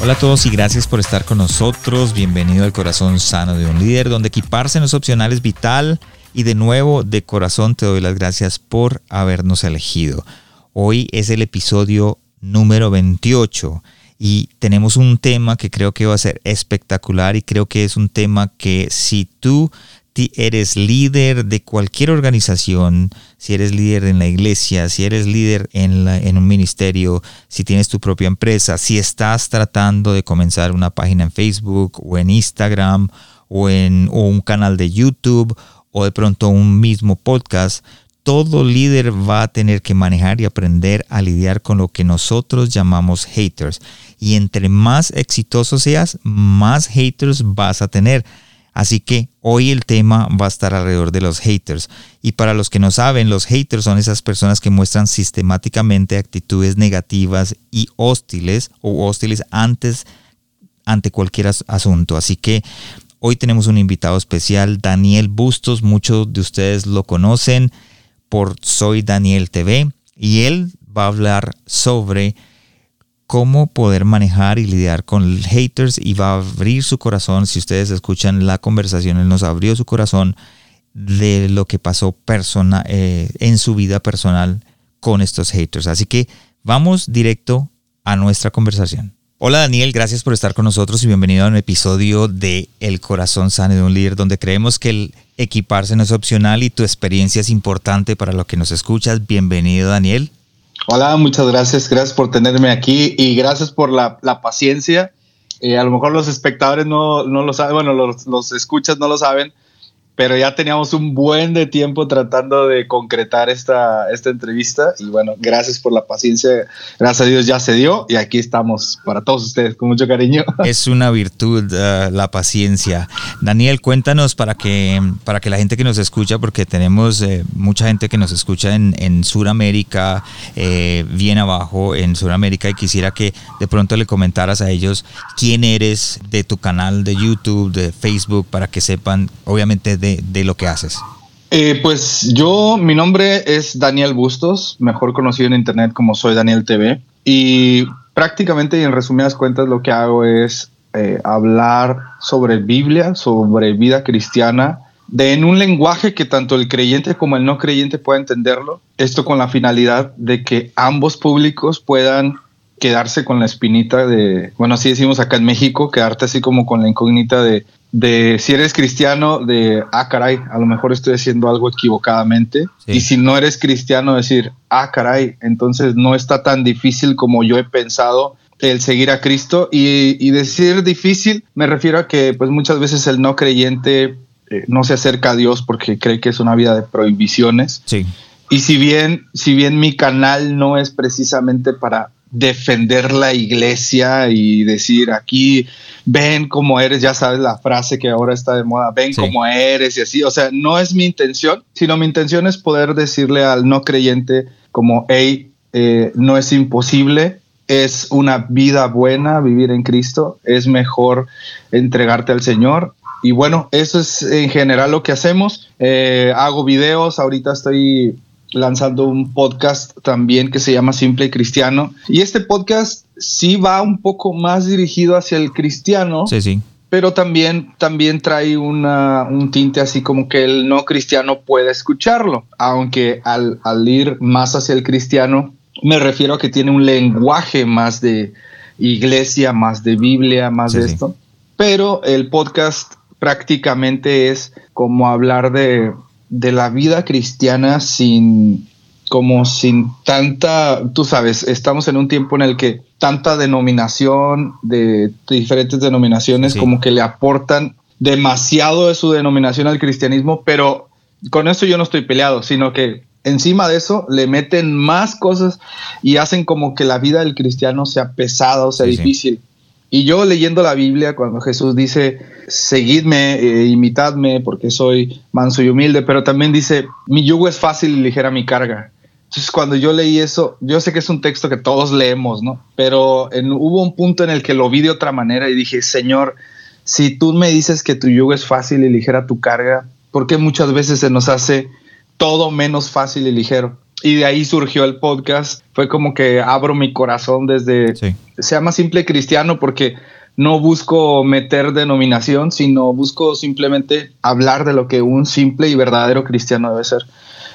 Hola a todos y gracias por estar con nosotros. Bienvenido al corazón sano de un líder, donde equiparse en los opcionales vital. Y de nuevo, de corazón te doy las gracias por habernos elegido. Hoy es el episodio número 28 y tenemos un tema que creo que va a ser espectacular y creo que es un tema que si tú eres líder de cualquier organización, si eres líder en la iglesia, si eres líder en, en, un ministerio, si tienes tu propia empresa, si estás tratando de comenzar una página en Facebook o en Instagram o en o un canal de YouTube o de pronto un mismo podcast, todo líder va a tener que manejar y aprender a lidiar con lo que nosotros llamamos haters. Y entre más exitoso seas, más haters vas a tener. Así que hoy el tema va a estar alrededor de los haters. Y para los que no saben, los haters son esas personas que muestran sistemáticamente actitudes negativas y hostiles o hostiles antes ante cualquier asunto. Así que hoy tenemos un invitado especial, Daniel Bustos. Muchos de ustedes lo conocen por Soy Daniel TV y él va a hablar sobre cómo poder manejar y lidiar con haters y va a abrir su corazón. Si ustedes escuchan la conversación, él nos abrió su corazón de lo que pasó persona, eh, en su vida personal con estos haters. Así que vamos directo a nuestra conversación. Hola Daniel, gracias por estar con nosotros y bienvenido a un episodio de El corazón sano de un líder, donde creemos que el equiparse no es opcional y tu experiencia es importante para lo que nos escuchas. Bienvenido Daniel. Hola, muchas gracias. Gracias por tenerme aquí y gracias por la, paciencia. Eh, a lo mejor los espectadores no, no lo saben, bueno, los, los escuchas no lo saben, pero ya teníamos un buen de tiempo tratando de concretar esta, esta entrevista y bueno, gracias por la paciencia, gracias a Dios ya se dio y aquí estamos para todos ustedes con mucho cariño. Es una virtud uh, la paciencia. Daniel, cuéntanos para que, para que la gente que nos escucha, porque tenemos eh, mucha gente que nos escucha en, en Sudamérica, eh, bien abajo en Sudamérica y quisiera que de pronto le comentaras a ellos quién eres de tu canal de YouTube, de Facebook, para que sepan, obviamente, de, lo que haces? Eh, pues yo, mi nombre es Daniel Bustos, mejor conocido en internet como Soy Daniel TV. Y prácticamente en resumidas cuentas lo que hago es eh, hablar sobre Biblia, sobre vida cristiana, de en un lenguaje que tanto el creyente como el no creyente pueda entenderlo. Esto con la finalidad de que ambos públicos puedan quedarse con la espinita de, bueno, así decimos acá en México, quedarte así como con la incógnita de de si eres cristiano, de, ah, caray, a lo mejor estoy haciendo algo equivocadamente. Y si no eres cristiano, decir, ah, caray, entonces no está tan difícil como yo he pensado el seguir a Cristo. Y, decir difícil, me refiero a que pues muchas veces el no creyente eh, no se acerca a Dios porque cree que es una vida de prohibiciones. Sí. Y si bien, si bien mi canal no es precisamente para defender la iglesia y decir aquí ven como eres, ya sabes la frase que ahora está de moda, ven como eres y así, o sea, no es mi intención, sino mi intención es poder decirle al no creyente como, hey, eh, no es imposible, es una vida buena vivir en Cristo, es mejor entregarte al Señor. Y bueno, eso es en general lo que hacemos. Eh, hago videos, ahorita estoy lanzando un podcast también que se llama Simple Cristiano. Y este podcast sí va un poco más dirigido hacia el cristiano. Sí, sí. Pero también, también trae una, un tinte así como que el no cristiano puede escucharlo. Aunque al, al ir más hacia el cristiano, me refiero a que tiene un lenguaje más de iglesia, más de Biblia, más de esto. Pero el podcast prácticamente es como hablar de, de la vida cristiana sin como sin tanta, tú sabes, estamos en un tiempo en el que tanta denominación de, diferentes denominaciones como que le aportan demasiado de su denominación al cristianismo, pero con eso yo no estoy peleado, sino que encima de eso le meten más cosas y hacen como que la vida del cristiano sea pesada o sea difícil. Y yo leyendo la Biblia, cuando Jesús dice, seguidme, eh, imitadme, porque soy manso y humilde, pero también dice, mi yugo es fácil y ligera mi carga. Entonces, cuando yo leí eso, yo sé que es un texto que todos leemos, ¿no? Pero hubo un punto en el que lo vi de otra manera y dije, Señor, si tú me dices que tu yugo es fácil y ligera tu carga, ¿por qué muchas veces se nos hace todo menos fácil y ligero? Y de ahí surgió el podcast. Fue como que abro mi corazón desde... Se llama Simple Cristiano porque no busco meter denominación, sino busco simplemente hablar de lo que un simple y verdadero cristiano debe ser.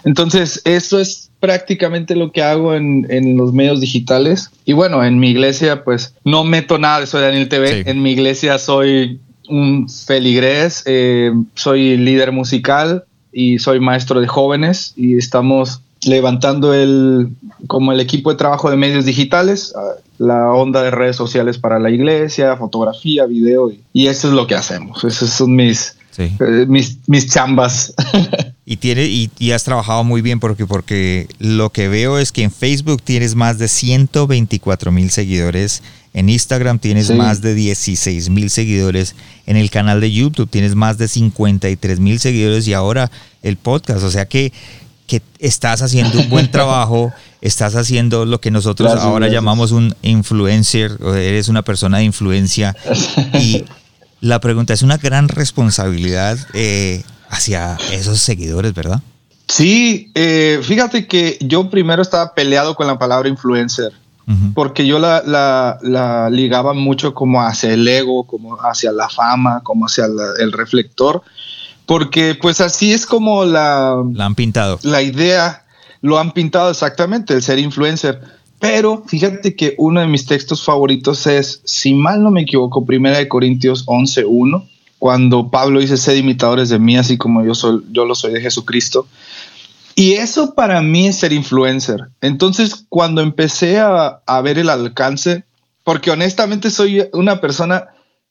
Entonces, eso es prácticamente lo que hago en, los medios digitales. Y bueno, en mi iglesia, pues no meto nada de Soy Daniel TV. En mi iglesia soy un feligrés, eh, soy líder musical y soy maestro de jóvenes y estamos levantando el como el equipo de trabajo de medios digitales, ah, la onda de redes sociales para la iglesia, fotografía, video y, eso es lo que hacemos. Esos son mis eh, mis, mis chambas. Y, tiene, y, has trabajado muy bien porque, porque lo que veo es que en Facebook tienes más de 124 mil seguidores, en Instagram tienes más de 16 mil seguidores, en el canal de YouTube tienes más de 53 mil seguidores y ahora el podcast. O sea que, que estás haciendo un buen trabajo, estás haciendo lo que nosotros ahora llamamos un influencer, o eres una persona de influencia. Y la pregunta es una gran responsabilidad. Eh, hacia esos seguidores, ¿verdad? Sí, eh, fíjate que yo primero estaba peleado con la palabra influencer, porque yo la, ligaba mucho como hacia el ego, como hacia la fama, como hacia el reflector, porque pues así es como la... La han pintado. La idea, lo han pintado exactamente, el ser influencer. Pero fíjate que uno de mis textos favoritos es, si mal no me equivoco, Primera de Corintios 11.1 cuando Pablo dice, sed imitadores de mí, así como yo, soy, yo lo soy de Jesucristo. Y eso para mí es ser influencer. Entonces, cuando empecé a, a ver el alcance, porque honestamente soy una persona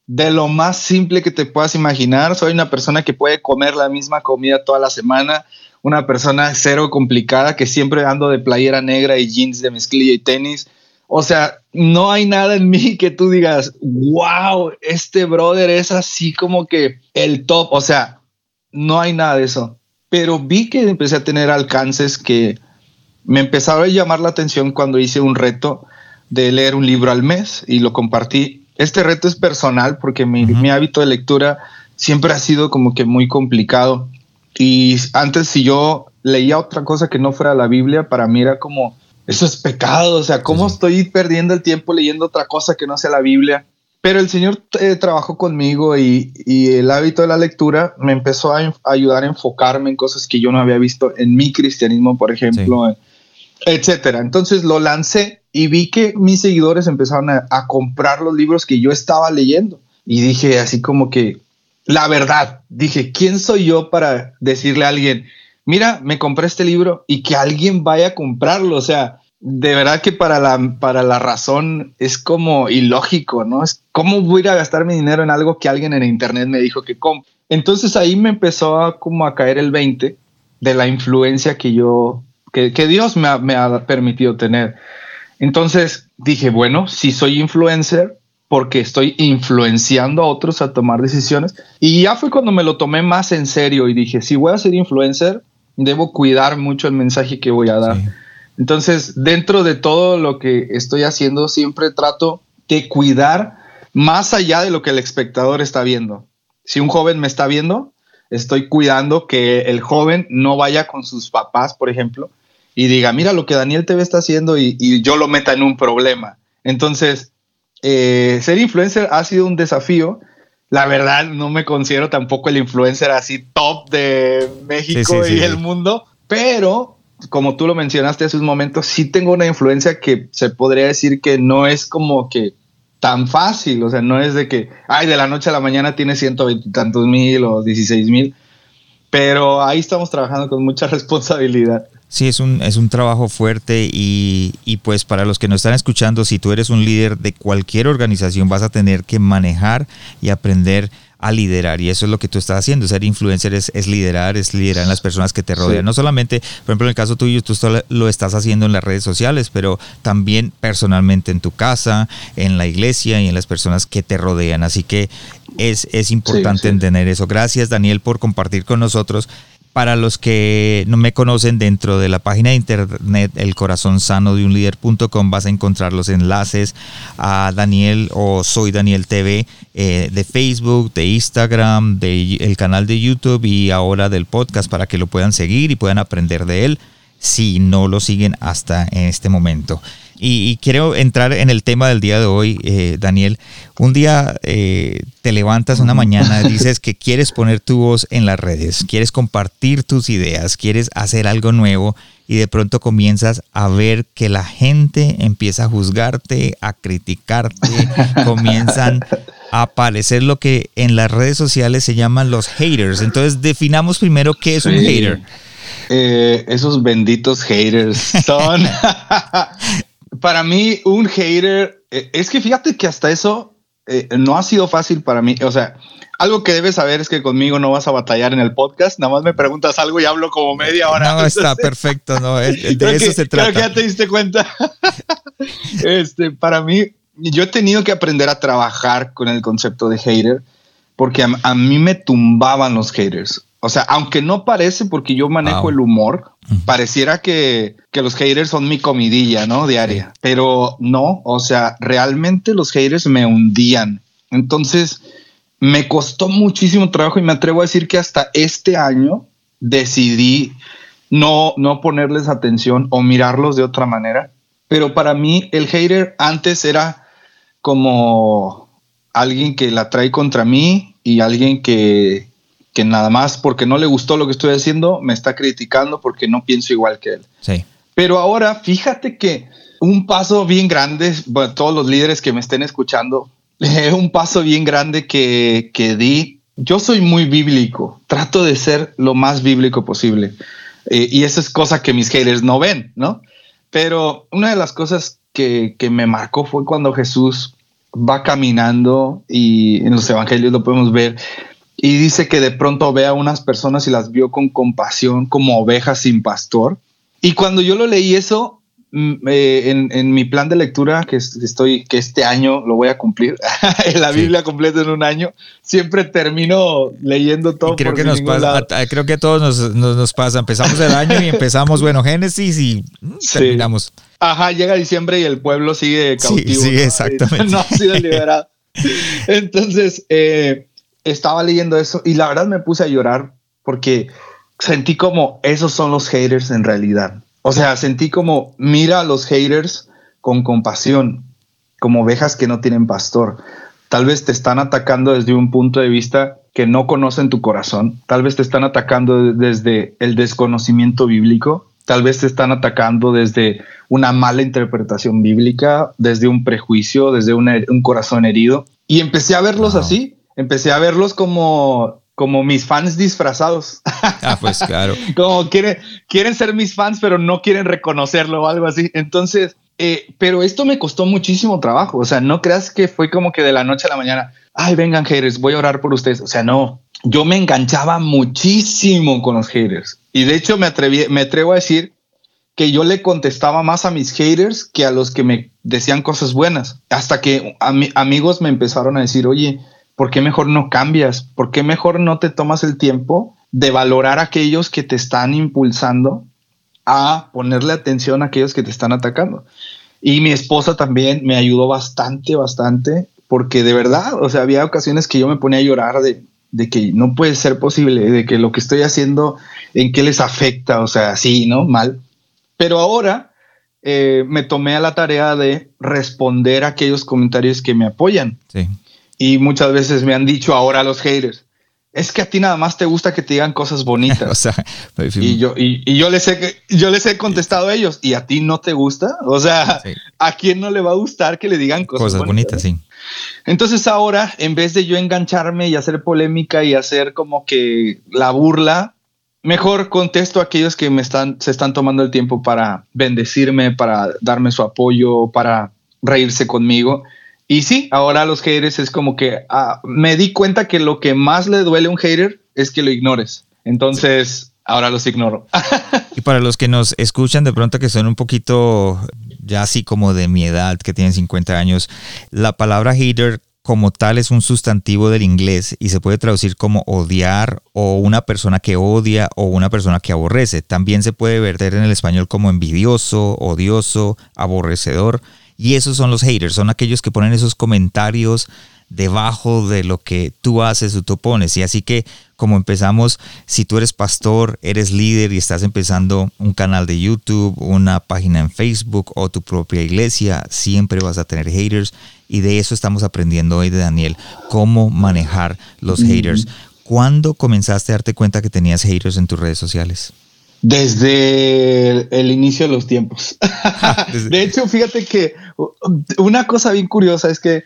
de lo más simple que te puedas imaginar, soy una persona que puede comer la misma comida toda la semana, una persona cero complicada que siempre ando de playera negra y jeans de mezclilla y tenis, o sea, no hay nada en mí que tú digas, wow, este brother es así como que el top. O sea, no hay nada de eso. Pero vi que empecé a tener alcances que me empezaron a llamar la atención cuando hice un reto de leer un libro al mes y lo compartí. Este reto es personal porque mi, mi hábito de lectura siempre ha sido como que muy complicado. Y antes si yo leía otra cosa que no fuera la Biblia, para mí era como eso es pecado, o sea, ¿cómo estoy perdiendo el tiempo leyendo otra cosa que no sea la Biblia? Pero el Señor eh, trabajó conmigo y, el hábito de la lectura me empezó a, ayudar a enfocarme en cosas que yo no había visto en mi cristianismo, por ejemplo, etcétera. Entonces lo lancé y vi que mis seguidores empezaron a, comprar los libros que yo estaba leyendo. Y dije así como que, la verdad, dije, ¿quién soy yo para decirle a alguien, mira, me compré este libro y que alguien vaya a comprarlo. O sea, de verdad que para la, para la razón es como ilógico, ¿no? Es cómo voy a gastar mi dinero en algo que alguien en internet me dijo que compre. Entonces ahí me empezó a, como a caer el 20 de la influencia que yo, que, Dios me ha, me ha permitido tener. Entonces dije, bueno, si soy influencer, porque estoy influenciando a otros a tomar decisiones. Y ya fue cuando me lo tomé más en serio y dije, si voy a ser influencer, debo cuidar mucho el mensaje que voy a dar. Entonces, dentro de todo lo que estoy haciendo, siempre trato de cuidar más allá de lo que el espectador está viendo. Si un joven me está viendo, estoy cuidando que el joven no vaya con sus papás, por ejemplo, y diga, mira lo que Daniel TV está haciendo y, yo lo meta en un problema. Entonces, eh, ser influencer ha sido un desafío la verdad, no me considero tampoco el influencer así top de México y el mundo, pero como tú lo mencionaste hace un momento, sí tengo una influencia que se podría decir que no es como que tan fácil, o sea, no es de que, ay, de la noche a la mañana tiene ciento y tantos mil o dieciséis mil, pero ahí estamos trabajando con mucha responsabilidad. Sí, es un, es un trabajo fuerte y, y, pues para los que nos están escuchando, si tú eres un líder de cualquier organización vas a tener que manejar y aprender a liderar. Y eso es lo que tú estás haciendo. Ser influencer es, liderar, es liderar en las personas que te rodean. No solamente, por ejemplo, en el caso tuyo, tú lo estás haciendo en las redes sociales, pero también personalmente en tu casa, en la iglesia y en las personas que te rodean. Así que es, es importante entender eso. Gracias, Daniel, por compartir con nosotros para los que no me conocen, dentro de la página de internet el corazón sano de un líder.com vas a encontrar los enlaces a Daniel o Soy Daniel TV eh, de Facebook, de Instagram, del el canal de YouTube y ahora del podcast para que lo puedan seguir y puedan aprender de él si no lo siguen hasta en este momento. Y, quiero entrar en el tema del día de hoy, eh, Daniel. Un día eh, te levantas una mañana, dices que quieres poner tu voz en las redes, quieres compartir tus ideas, quieres hacer algo nuevo y de pronto comienzas a ver que la gente empieza a juzgarte, a criticarte, comienzan a aparecer lo que en las redes sociales se llaman los haters. Entonces definamos primero qué es un hater. Eh, esos benditos haters son para mí, un hater, eh, es que fíjate que hasta eso eh, no ha sido fácil para mí. O sea, algo que debes saber es que conmigo no vas a batallar en el podcast. Nada más me preguntas algo y hablo como media hora. No, está perfecto, no, de eso se trata. Creo que ya te diste cuenta. este, para mí, yo he tenido que aprender a trabajar con el concepto de hater porque a mí me tumbaban los haters. O sea, aunque no parece porque yo manejo el humor, pareciera que, los haters son mi comidilla, ¿no? Diaria. Pero no, o sea, realmente los haters me hundían. Entonces, me costó muchísimo trabajo y me atrevo a decir que hasta este año decidí no, no ponerles atención o mirarlos de otra manera. Pero para mí el hater antes era como alguien que la trae contra mí y alguien que, que nada más porque no le gustó lo que estoy haciendo, me está criticando porque no pienso igual que él. Sí. Pero ahora, fíjate que un paso bien grande, bueno, todos los líderes que me estén escuchando, un paso bien grande que, que di. Yo soy muy bíblico, trato de ser lo más bíblico posible. Eh, y eso es cosa que mis haters no ven, ¿no? Pero una de las cosas que, que me marcó fue cuando Jesús va caminando y en los evangelios lo podemos ver, y dice que de pronto ve a unas personas y las vio con compasión como ovejas sin pastor. Y cuando yo lo leí eso, mm, eh, en, mi plan de lectura, que estoy, que este año lo voy a cumplir, la Biblia completa en un año, siempre termino leyendo todo. creo, que nos pasa, creo que a todos nos, pasa. Empezamos el año y empezamos, bueno, Génesis y mm, terminamos. Ajá, llega diciembre y el pueblo sigue cautivo. Sí, exactamente. No ha sido liberado. Entonces, eh, estaba leyendo eso y la verdad me puse a llorar porque sentí como esos son los haters en realidad. O sea, sentí como mira a los haters con compasión, como ovejas que no tienen pastor. Tal vez te están atacando desde un punto de vista que no conocen tu corazón. Tal vez te están atacando desde el desconocimiento bíblico. Tal vez te están atacando desde una mala interpretación bíblica, desde un prejuicio, desde un corazón herido. Y empecé a verlos así empecé a verlos como, como mis fans disfrazados. Ah, pues claro. como quieren, quieren ser mis fans, pero no quieren reconocerlo o algo así. Entonces, eh, pero esto me costó muchísimo trabajo. O sea, no creas que fue como que de la noche a la mañana, ay, vengan haters, voy a orar por ustedes. O sea, no, yo me enganchaba muchísimo con los haters. Y de hecho me, atreví, me atrevo a decir que yo le contestaba más a mis haters que a los que me decían cosas buenas. Hasta que amigos me empezaron a decir, oye, ¿por qué mejor no cambias? ¿Por qué mejor no te tomas el tiempo de valorar a aquellos que te están impulsando a ponerle atención a aquellos que te están atacando? Y mi esposa también me ayudó bastante, bastante, porque de verdad, o sea, había ocasiones que yo me ponía a llorar de, que no puede ser posible, de que lo que estoy haciendo, en qué les afecta, o sea, sí, ¿no? Mal. Pero ahora eh, me tomé a la tarea de responder a aquellos comentarios que me apoyan. Sí. Y muchas veces me han dicho ahora los haters, es que a ti nada más te gusta que te digan cosas bonitas. Pues, y yo, y, yo les he yo les he contestado a ellos, ¿y a ti no te gusta? O sea, ¿a quién no le va a gustar que le digan cosas, cosas bonitas? sí. Entonces ahora, en vez de yo engancharme y hacer polémica y hacer como que la burla, mejor contesto a aquellos que me están, se están tomando el tiempo para bendecirme, para darme su apoyo, para reírse conmigo Y sí, ahora los haters es como que ah, me di cuenta que lo que más le duele a un hater es que lo ignores. Entonces, ahora los ignoro. y para los que nos escuchan de pronto que son un poquito ya así como de mi edad, que tienen 50 años, la palabra hater como tal es un sustantivo del inglés y se puede traducir como odiar o una persona que odia o una persona que aborrece. También se puede verter en el español como envidioso, odioso, aborrecedor. Y esos son los haters, son aquellos que ponen esos comentarios debajo de lo que tú haces o tú pones. Y así que como empezamos, si tú eres pastor, eres líder y estás empezando un canal de YouTube, una página en Facebook o tu propia iglesia, siempre vas a tener haters. Y de eso estamos aprendiendo hoy de Daniel, cómo manejar los haters. ¿Cuándo comenzaste a darte cuenta que tenías haters en tus redes sociales? Desde el, inicio de los tiempos. de hecho, fíjate que una cosa bien curiosa es que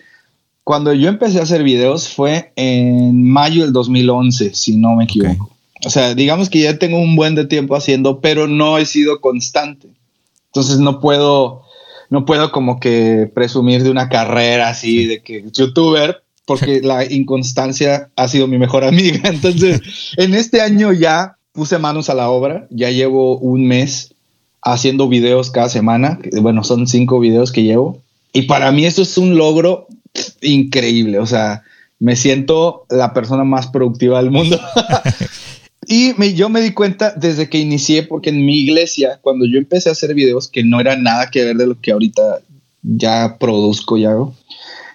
cuando yo empecé a hacer videos fue en mayo del 2011, si no me equivoco. O sea, digamos que ya tengo un buen de tiempo haciendo, pero no he sido constante. Entonces no puedo, no puedo como que presumir de una carrera así de que youtuber, porque la inconstancia ha sido mi mejor amiga. Entonces, en este año ya puse manos a la obra, ya llevo un mes haciendo videos cada semana. Bueno, son cinco videos que llevo. Y para mí eso es un logro increíble. O sea, me siento la persona más productiva del mundo. y yo me di cuenta desde que inicié, porque en mi iglesia, cuando yo empecé a hacer videos que no era nada que ver de lo que ahorita ya produzco y hago,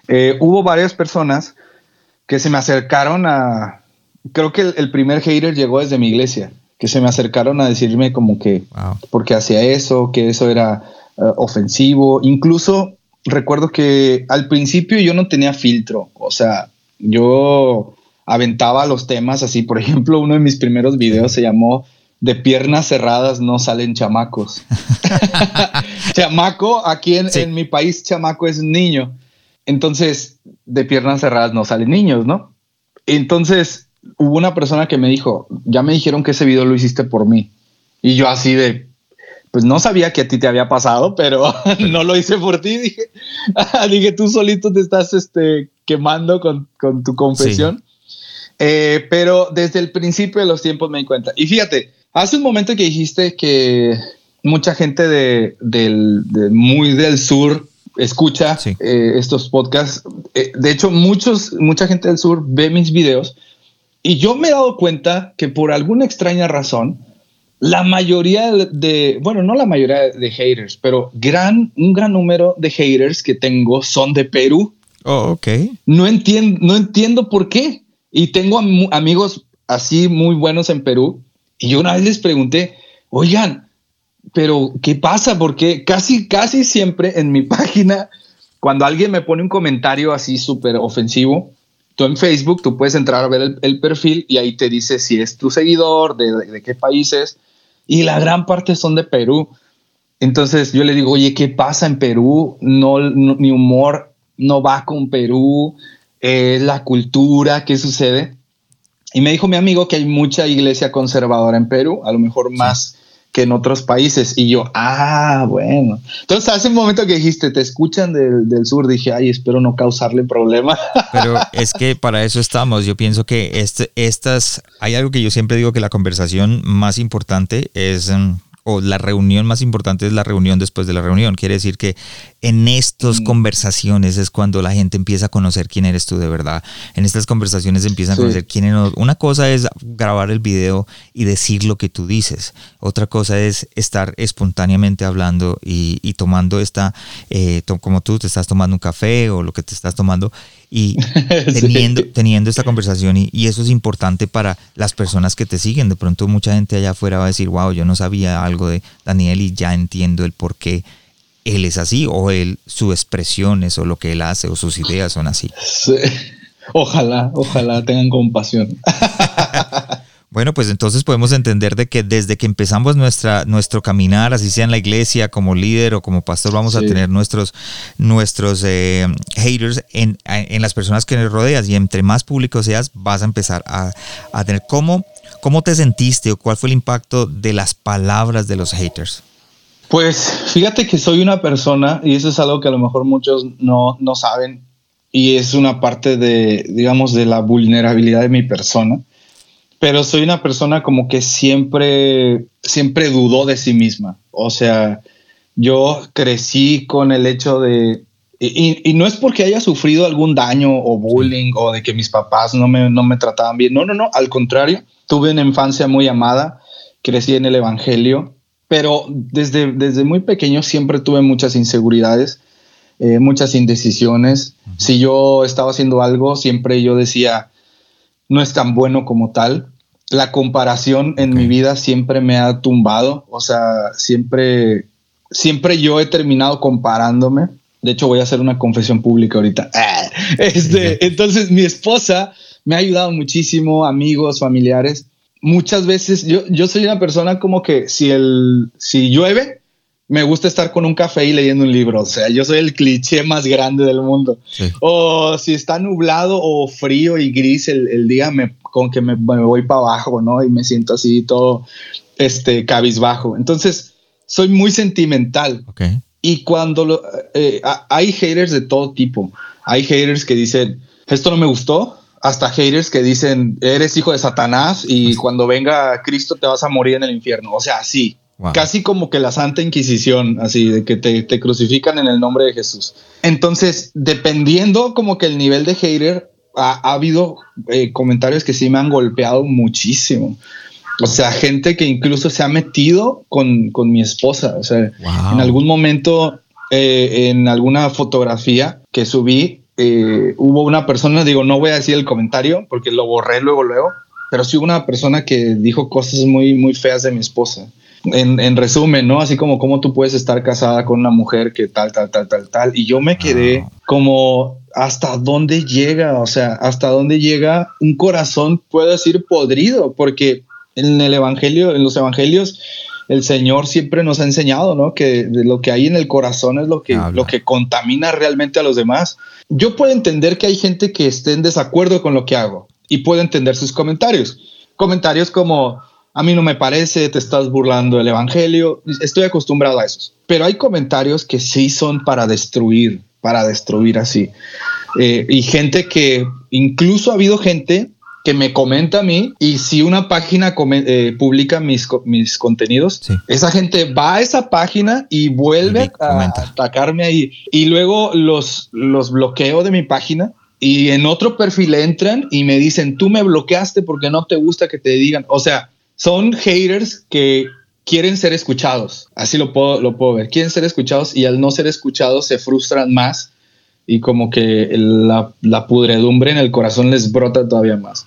eh, hubo varias personas que se me acercaron a... Creo que el, primer hater llegó desde mi iglesia, que se me acercaron a decirme como que porque hacía eso, que eso era eh, ofensivo. Incluso recuerdo que al principio yo no tenía filtro, o sea, yo aventaba los temas así, por ejemplo, uno de mis primeros videos se llamó De piernas cerradas no salen chamacos. chamaco, aquí en, mi país, chamaco es niño. Entonces, de piernas cerradas no salen niños, ¿no? Entonces, hubo una persona que me dijo, ya me dijeron que ese video lo hiciste por mí. Y yo así de, pues no sabía que a ti te había pasado, pero no lo hice por ti. Dije, dije tú solito te estás este, quemando con, tu confesión. Eh, pero desde el principio de los tiempos me di cuenta. Y fíjate, hace un momento que dijiste que mucha gente de, del, muy del sur escucha eh, estos podcasts. Eh, de hecho, muchos, mucha gente del sur ve mis videos y yo me he dado cuenta que por alguna extraña razón, la mayoría de, bueno, no la mayoría de haters, pero gran, un gran número de haters que tengo son de Perú. Oh, ok. No entiendo, no entiendo por qué. Y tengo amigos así muy buenos en Perú. Y yo una vez les pregunté, oigan, pero ¿qué pasa? Porque casi, casi siempre en mi página, cuando alguien me pone un comentario así súper ofensivo, tú en Facebook, tú puedes entrar a ver el, perfil y ahí te dice si es tu seguidor, de, de qué países y la gran parte son de Perú. Entonces yo le digo, oye, ¿qué pasa en Perú? No, mi humor no va con Perú, es la cultura, ¿qué sucede? Y me dijo mi amigo que hay mucha iglesia conservadora en Perú, a lo mejor más que en otros países. Y yo, ah, bueno. Entonces, hace un momento que dijiste, te escuchan del, sur, dije, ay, espero no causarle problema. Pero es que para eso estamos. Yo pienso que este, estas, hay algo que yo siempre digo que la conversación más importante es mm, o la reunión más importante es la reunión después de la reunión. Quiere decir que en estas mm. conversaciones es cuando la gente empieza a conocer quién eres tú de verdad. En estas conversaciones empiezan a conocer quién eres. Una cosa es grabar el video y decir lo que tú dices. Otra cosa es estar espontáneamente hablando y, tomando esta, eh, como tú te estás tomando un café o lo que te estás tomando y teniendo, teniendo esta conversación y, y, eso es importante para las personas que te siguen. De pronto mucha gente allá afuera va a decir, wow, yo no sabía algo de Daniel y ya entiendo el por qué él es así o él, su expresiones o lo que él hace o sus ideas son así. Ojalá, ojalá tengan compasión. Bueno, pues entonces podemos entender de que desde que empezamos nuestra, nuestro caminar, así sea en la iglesia, como líder o como pastor, vamos a tener nuestros, nuestros eh, haters en, en, las personas que nos rodeas y entre más público seas, vas a empezar a, a tener cómo, cómo te sentiste o cuál fue el impacto de las palabras de los haters. Pues fíjate que soy una persona, y eso es algo que a lo mejor muchos no, no saben, y es una parte de, digamos, de la vulnerabilidad de mi persona. Pero soy una persona como que siempre, siempre dudó de sí misma. O sea, yo crecí con el hecho de, y, no es porque haya sufrido algún daño o bullying o de que mis papás no me, no me trataban bien. No, no, no. Al contrario, tuve una infancia muy amada, crecí en el Evangelio, pero desde, desde muy pequeño siempre tuve muchas inseguridades eh, muchas indecisiones. Si yo estaba haciendo algo, siempre yo decía, no es tan bueno como tal. La comparación en mi vida siempre me ha tumbado, o sea, siempre, siempre yo he terminado comparándome. De hecho, voy a hacer una confesión pública ahorita. Este, entonces, mi esposa me ha ayudado muchísimo, amigos, familiares. Muchas veces yo, yo soy una persona como que si, el, si llueve, me gusta estar con un café y leyendo un libro. O sea, yo soy el cliché más grande del mundo. O si está nublado o frío y gris el, día, me, con que me, voy para abajo, ¿no? Y me siento así todo este, cabizbajo. Entonces, soy muy sentimental. Y cuando lo, eh, hay haters de todo tipo. Hay haters que dicen, esto no me gustó. Hasta haters que dicen, eres hijo de Satanás y cuando venga Cristo te vas a morir en el infierno. O sea, sí, Casi como que la Santa Inquisición, así, de que te, crucifican en el nombre de Jesús. Entonces, dependiendo como que el nivel de hater, ha, habido eh, comentarios que sí me han golpeado muchísimo. O sea, gente que incluso se ha metido con, mi esposa. O sea, en algún momento, eh, en alguna fotografía que subí, eh, hubo una persona, digo, no voy a decir el comentario porque lo borré luego, luego, pero sí hubo una persona que dijo cosas muy, muy feas de mi esposa en, resumen, ¿no? Así como cómo tú puedes estar casada con una mujer que tal, tal, tal, tal, tal. Y yo me quedé ah. como hasta dónde llega, o sea, hasta dónde llega un corazón, puedo decir, podrido, porque en el Evangelio, en los Evangelios, el Señor siempre nos ha enseñado, ¿no? Que lo que hay en el corazón es lo que, lo que contamina realmente a los demás. Yo puedo entender que hay gente que esté en desacuerdo con lo que hago y puedo entender sus comentarios. Comentarios como, a mí no me parece, te estás burlando del Evangelio, estoy acostumbrado a esos. Pero hay comentarios que sí son para destruir, para destruir así. Eh, y gente que, incluso ha habido gente que me comenta a mí y si una página eh, publica mis, mis contenidos, esa gente va a esa página y vuelve a atacarme ahí. Y luego los, los bloqueo de mi página y en otro perfil entran y me dicen, tú me bloqueaste porque no te gusta que te digan. O sea, son haters que quieren ser escuchados. Así lo puedo, lo puedo ver. Quieren ser escuchados y al no ser escuchados se frustran más y como que la, pudredumbre en el corazón les brota todavía más.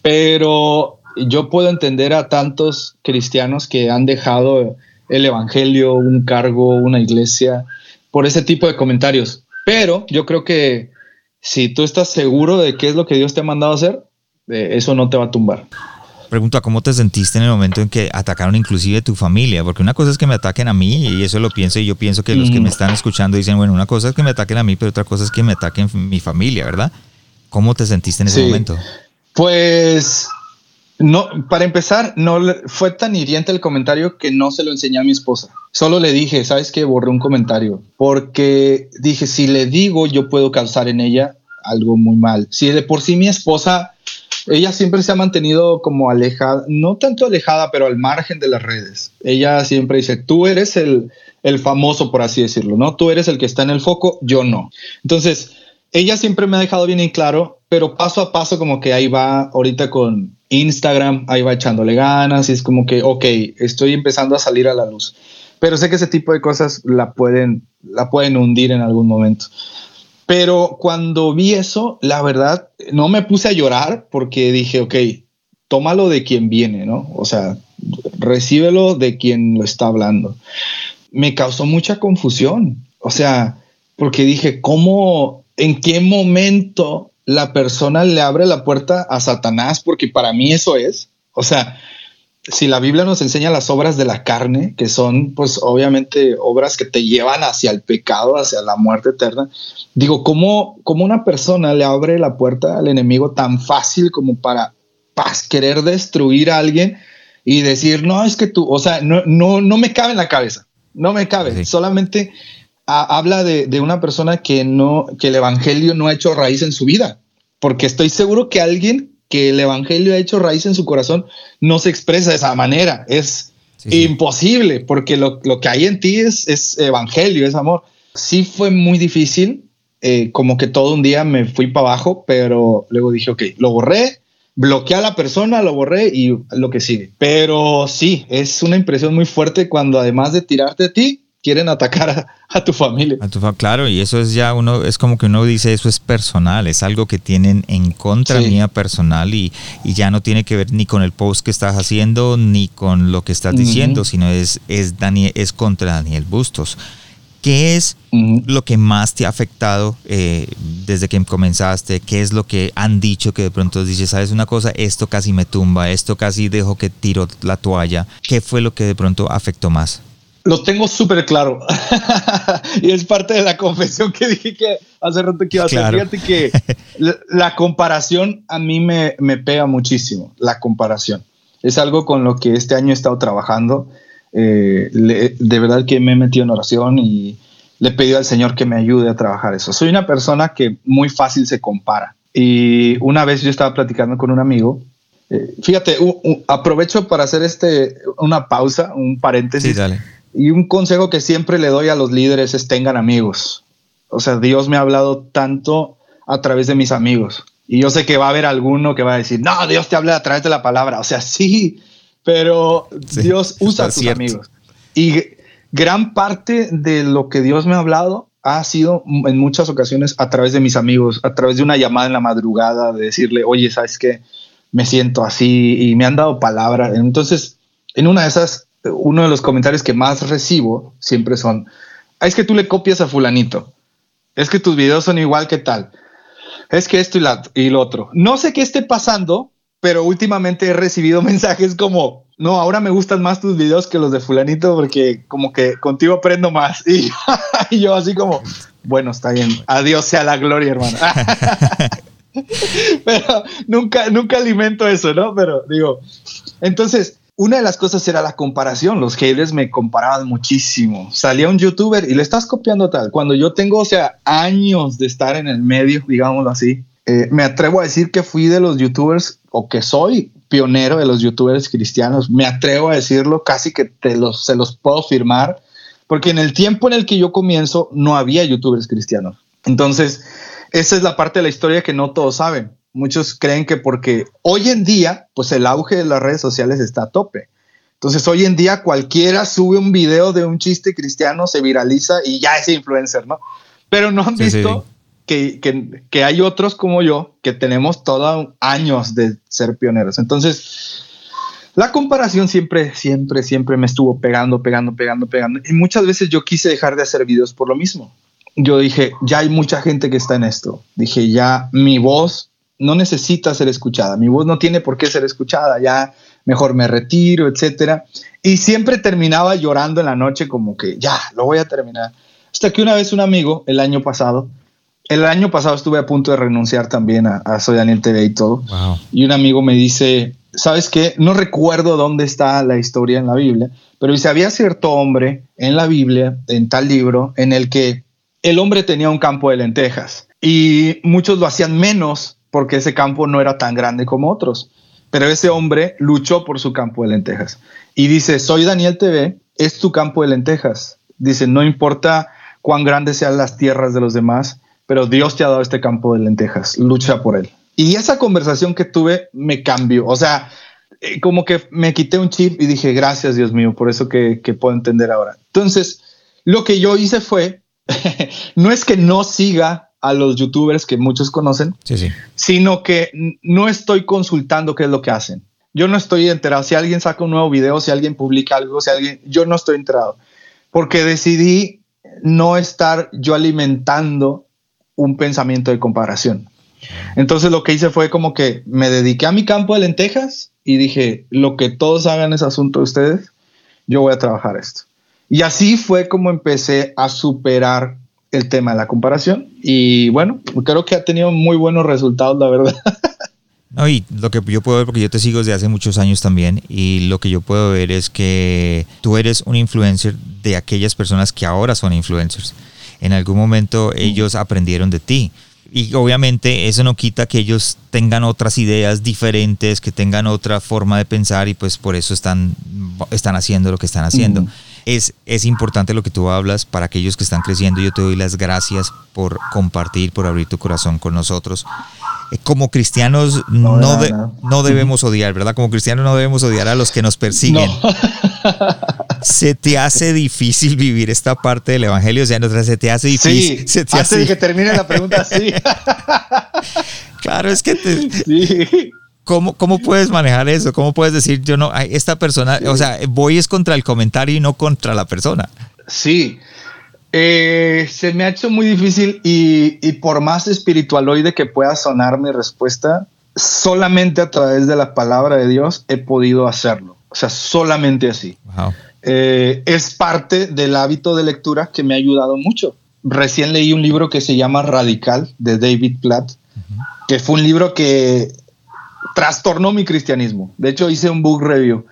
Pero yo puedo entender a tantos cristianos que han dejado el evangelio, un cargo, una iglesia, por ese tipo de comentarios. Pero yo creo que si tú estás seguro de qué es lo que Dios te ha mandado hacer, eh, eso no te va a tumbar. Pregunto, ¿cómo te sentiste en el momento en que atacaron inclusive tu familia? Porque una cosa es que me ataquen a mí y eso lo pienso y yo pienso que los que me están escuchando dicen, bueno, una cosa es que me ataquen a mí, pero otra cosa es que me ataquen mi familia, ¿verdad? ¿Cómo te sentiste en ese momento? Pues no, para empezar, no fue tan hiriente el comentario que no se lo enseñé a mi esposa. Solo le dije, ¿sabes qué? Borré un comentario porque dije, si le digo, yo puedo causar en ella algo muy mal. Si de por sí mi esposa ella siempre se ha mantenido como alejada, no tanto alejada, pero al margen de las redes. Ella siempre dice, tú eres el, el famoso, por así decirlo, ¿no? Tú eres el que está en el foco, yo no. Entonces, ella siempre me ha dejado bien en claro, pero paso a paso como que ahí va ahorita con Instagram, ahí va echándole ganas y es como que, ok, estoy empezando a salir a la luz. Pero sé que ese tipo de cosas la pueden, la pueden hundir en algún momento. Pero cuando vi eso, la verdad, no me puse a llorar porque dije, ok, tómalo de quien viene, ¿no? O sea, recíbelo de quien lo está hablando. Me causó mucha confusión, o sea, porque dije, ¿cómo, en qué momento la persona le abre la puerta a Satanás? Porque para mí eso es, o sea, si la Biblia nos enseña las obras de la carne, que son pues obviamente obras que te llevan hacia el pecado, hacia la muerte eterna, digo, ¿cómo, cómo una persona le abre la puerta al enemigo tan fácil como para, querer destruir a alguien y decir, no, es que tú, o sea, no, no, no me cabe en la cabeza, no me cabe, solamente habla de, de, una persona que no, que el evangelio no ha hecho raíz en su vida, porque estoy seguro que alguien que el evangelio ha hecho raíz en su corazón no se expresa de esa manera. Es imposible, porque lo, lo, que hay en ti es, es evangelio, es amor. Sí fue muy difícil, eh, como que todo un día me fui para abajo, pero luego dije, ok, lo borré, bloqueé a la persona, lo borré y lo que sigue. Pero sí, es una impresión muy fuerte cuando además de tirarte a ti, quieren atacar a, tu familia. A tu, claro, y eso es ya uno, es como que uno dice, eso es personal, es algo que tienen en contra mía personal y, y, ya no tiene que ver ni con el post que estás haciendo ni con lo que estás diciendo, sino es, es, Daniel, es contra Daniel Bustos. ¿Qué es lo que más te ha afectado eh, desde que comenzaste? ¿Qué es lo que han dicho que de pronto dices, sabes una cosa, esto casi me tumba, esto casi dejo que tiro la toalla? ¿Qué fue lo que de pronto afectó más? Lo tengo súper claro. y es parte de la confesión que dije que hace rato que iba a hacer. Fíjate que la, comparación a mí me, me, pega muchísimo. La comparación. Es algo con lo que este año he estado trabajando. Eh, de verdad que me he metido en oración y le he pedido al Señor que me ayude a trabajar eso. Soy una persona que muy fácil se compara. Y una vez yo estaba platicando con un amigo eh, fíjate, aprovecho para hacer este una pausa, un paréntesis. Sí, dale. Y un consejo que siempre le doy a los líderes es tengan amigos. O sea, Dios me ha hablado tanto a través de mis amigos. Y yo sé que va a haber alguno que va a decir, no, Dios te habla a través de la palabra. O sea, sí, pero Dios usa a tus amigos. Y gran parte de lo que Dios me ha hablado ha sido en muchas ocasiones a través de mis amigos, a través de una llamada en la madrugada, de decirle, oye, ¿sabes qué? Me siento así y me han dado palabra. Entonces, en una de esas uno de los comentarios que más recibo siempre son, ah, es que tú le copias a fulanito, es que tus videos son igual que tal, es que esto y, la, y lo otro. No sé qué esté pasando, pero últimamente he recibido mensajes como, no, ahora me gustan más tus videos que los de fulanito porque como que contigo aprendo más. Y, y yo así como, bueno, está bien, adiós sea la gloria, hermano. pero nunca, nunca alimento eso, ¿no? Pero digo, entonces, una de las cosas era la comparación. Los haters me comparaban muchísimo. Salía un youtuber y le estás copiando tal. Cuando yo tengo, o sea, años de estar en el medio, digámoslo así, eh, me atrevo a decir que fui de los youtubers o que soy pionero de los youtubers cristianos. Me atrevo a decirlo, casi que te los, se los puedo firmar, porque en el tiempo en el que yo comienzo no había youtubers cristianos. Entonces, esa es la parte de la historia que no todos saben. Muchos creen que porque hoy en día, pues el auge de las redes sociales está a tope. Entonces hoy en día cualquiera sube un video de un chiste cristiano, se viraliza y ya es influencer, ¿no? Pero no han visto Que, que, hay otros como yo que tenemos todos años de ser pioneros. Entonces, la comparación siempre, siempre, siempre me estuvo pegando, pegando, pegando, pegando. Y muchas veces yo quise dejar de hacer videos por lo mismo. Yo dije, ya hay mucha gente que está en esto. Dije, ya mi voz no necesita ser escuchada, mi voz no tiene por qué ser escuchada, ya mejor me retiro, etcétera. Y siempre terminaba llorando en la noche como que ya, lo voy a terminar. Hasta que una vez un amigo, el año pasado, el año pasado estuve a punto de renunciar también a, Soy Daniel TV y todo. Y un amigo me dice, ¿sabes qué? No recuerdo dónde está la historia en la Biblia, pero dice, había cierto hombre en la Biblia, en tal libro, en el que el hombre tenía un campo de lentejas y muchos lo hacían menos porque ese campo no era tan grande como otros. Pero ese hombre luchó por su campo de lentejas. Y dice, soy Daniel TV, es tu campo de lentejas. Dice, no importa cuán grandes sean las tierras de los demás, pero Dios te ha dado este campo de lentejas, lucha por él. Y esa conversación que tuve me cambió. O sea, eh, como que me quité un chip y dije, gracias Dios mío, por eso que, que puedo entender ahora. Entonces, lo que yo hice fue, no es que no siga a los youtubers que muchos conocen, sino que no estoy consultando qué es lo que hacen. Yo no estoy enterado. Si alguien saca un nuevo video, si alguien publica algo, si alguien, yo no estoy enterado. Porque decidí no estar yo alimentando un pensamiento de comparación. Entonces lo que hice fue como que me dediqué a mi campo de lentejas y dije, lo que todos hagan es asunto de ustedes, yo voy a trabajar esto. Y así fue como empecé a superar el tema de la comparación y bueno, creo que ha tenido muy buenos resultados, la verdad. No, y lo que yo puedo ver, porque yo te sigo desde hace muchos años también, y lo que yo puedo ver es que tú eres un influencer de aquellas personas que ahora son influencers. en algún momento ellos aprendieron de ti. Y obviamente eso no quita que ellos tengan otras ideas diferentes, que tengan otra forma de pensar y pues por eso están, están haciendo lo que están haciendo. Es, es, importante lo que tú hablas para aquellos que están creciendo. Yo te doy las gracias por compartir, por abrir tu corazón con nosotros. Eh, como cristianos no, no, debemos odiar, ¿verdad? Como cristianos no debemos odiar a los que nos persiguen. ¿Se te hace difícil vivir esta parte del Evangelio? O sea, se te hace difícil. Sí, antes de que termine la pregunta, sí. claro, es que te, ¿Cómo, ¿Cómo puedes manejar eso? ¿Cómo puedes decir, yo no, esta persona, o sea, voy es contra el comentario y no contra la persona? Sí, eh, se me ha hecho muy difícil y, y, por más espiritualoide que pueda sonar mi respuesta, solamente a través de la palabra de Dios he podido hacerlo. O sea, solamente así. Eh, es parte del hábito de lectura que me ha ayudado mucho. Recién leí un libro que se llama Radical de David Platt, que fue un libro que trastornó mi cristianismo. De hecho, hice un book review.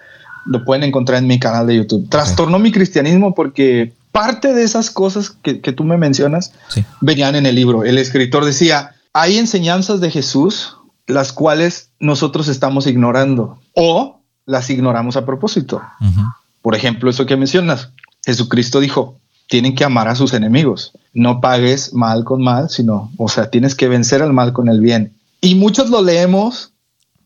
Lo pueden encontrar en mi canal de YouTube. Trastornó mi cristianismo porque parte de esas cosas que, tú me mencionas venían en el libro. El escritor decía, hay enseñanzas de Jesús las cuales nosotros estamos ignorando o las ignoramos a propósito. Por ejemplo, eso que mencionas, Jesucristo dijo, tienen que amar a sus enemigos, no pagues mal con mal, sino, o sea, tienes que vencer al mal con el bien. Y muchos lo leemos,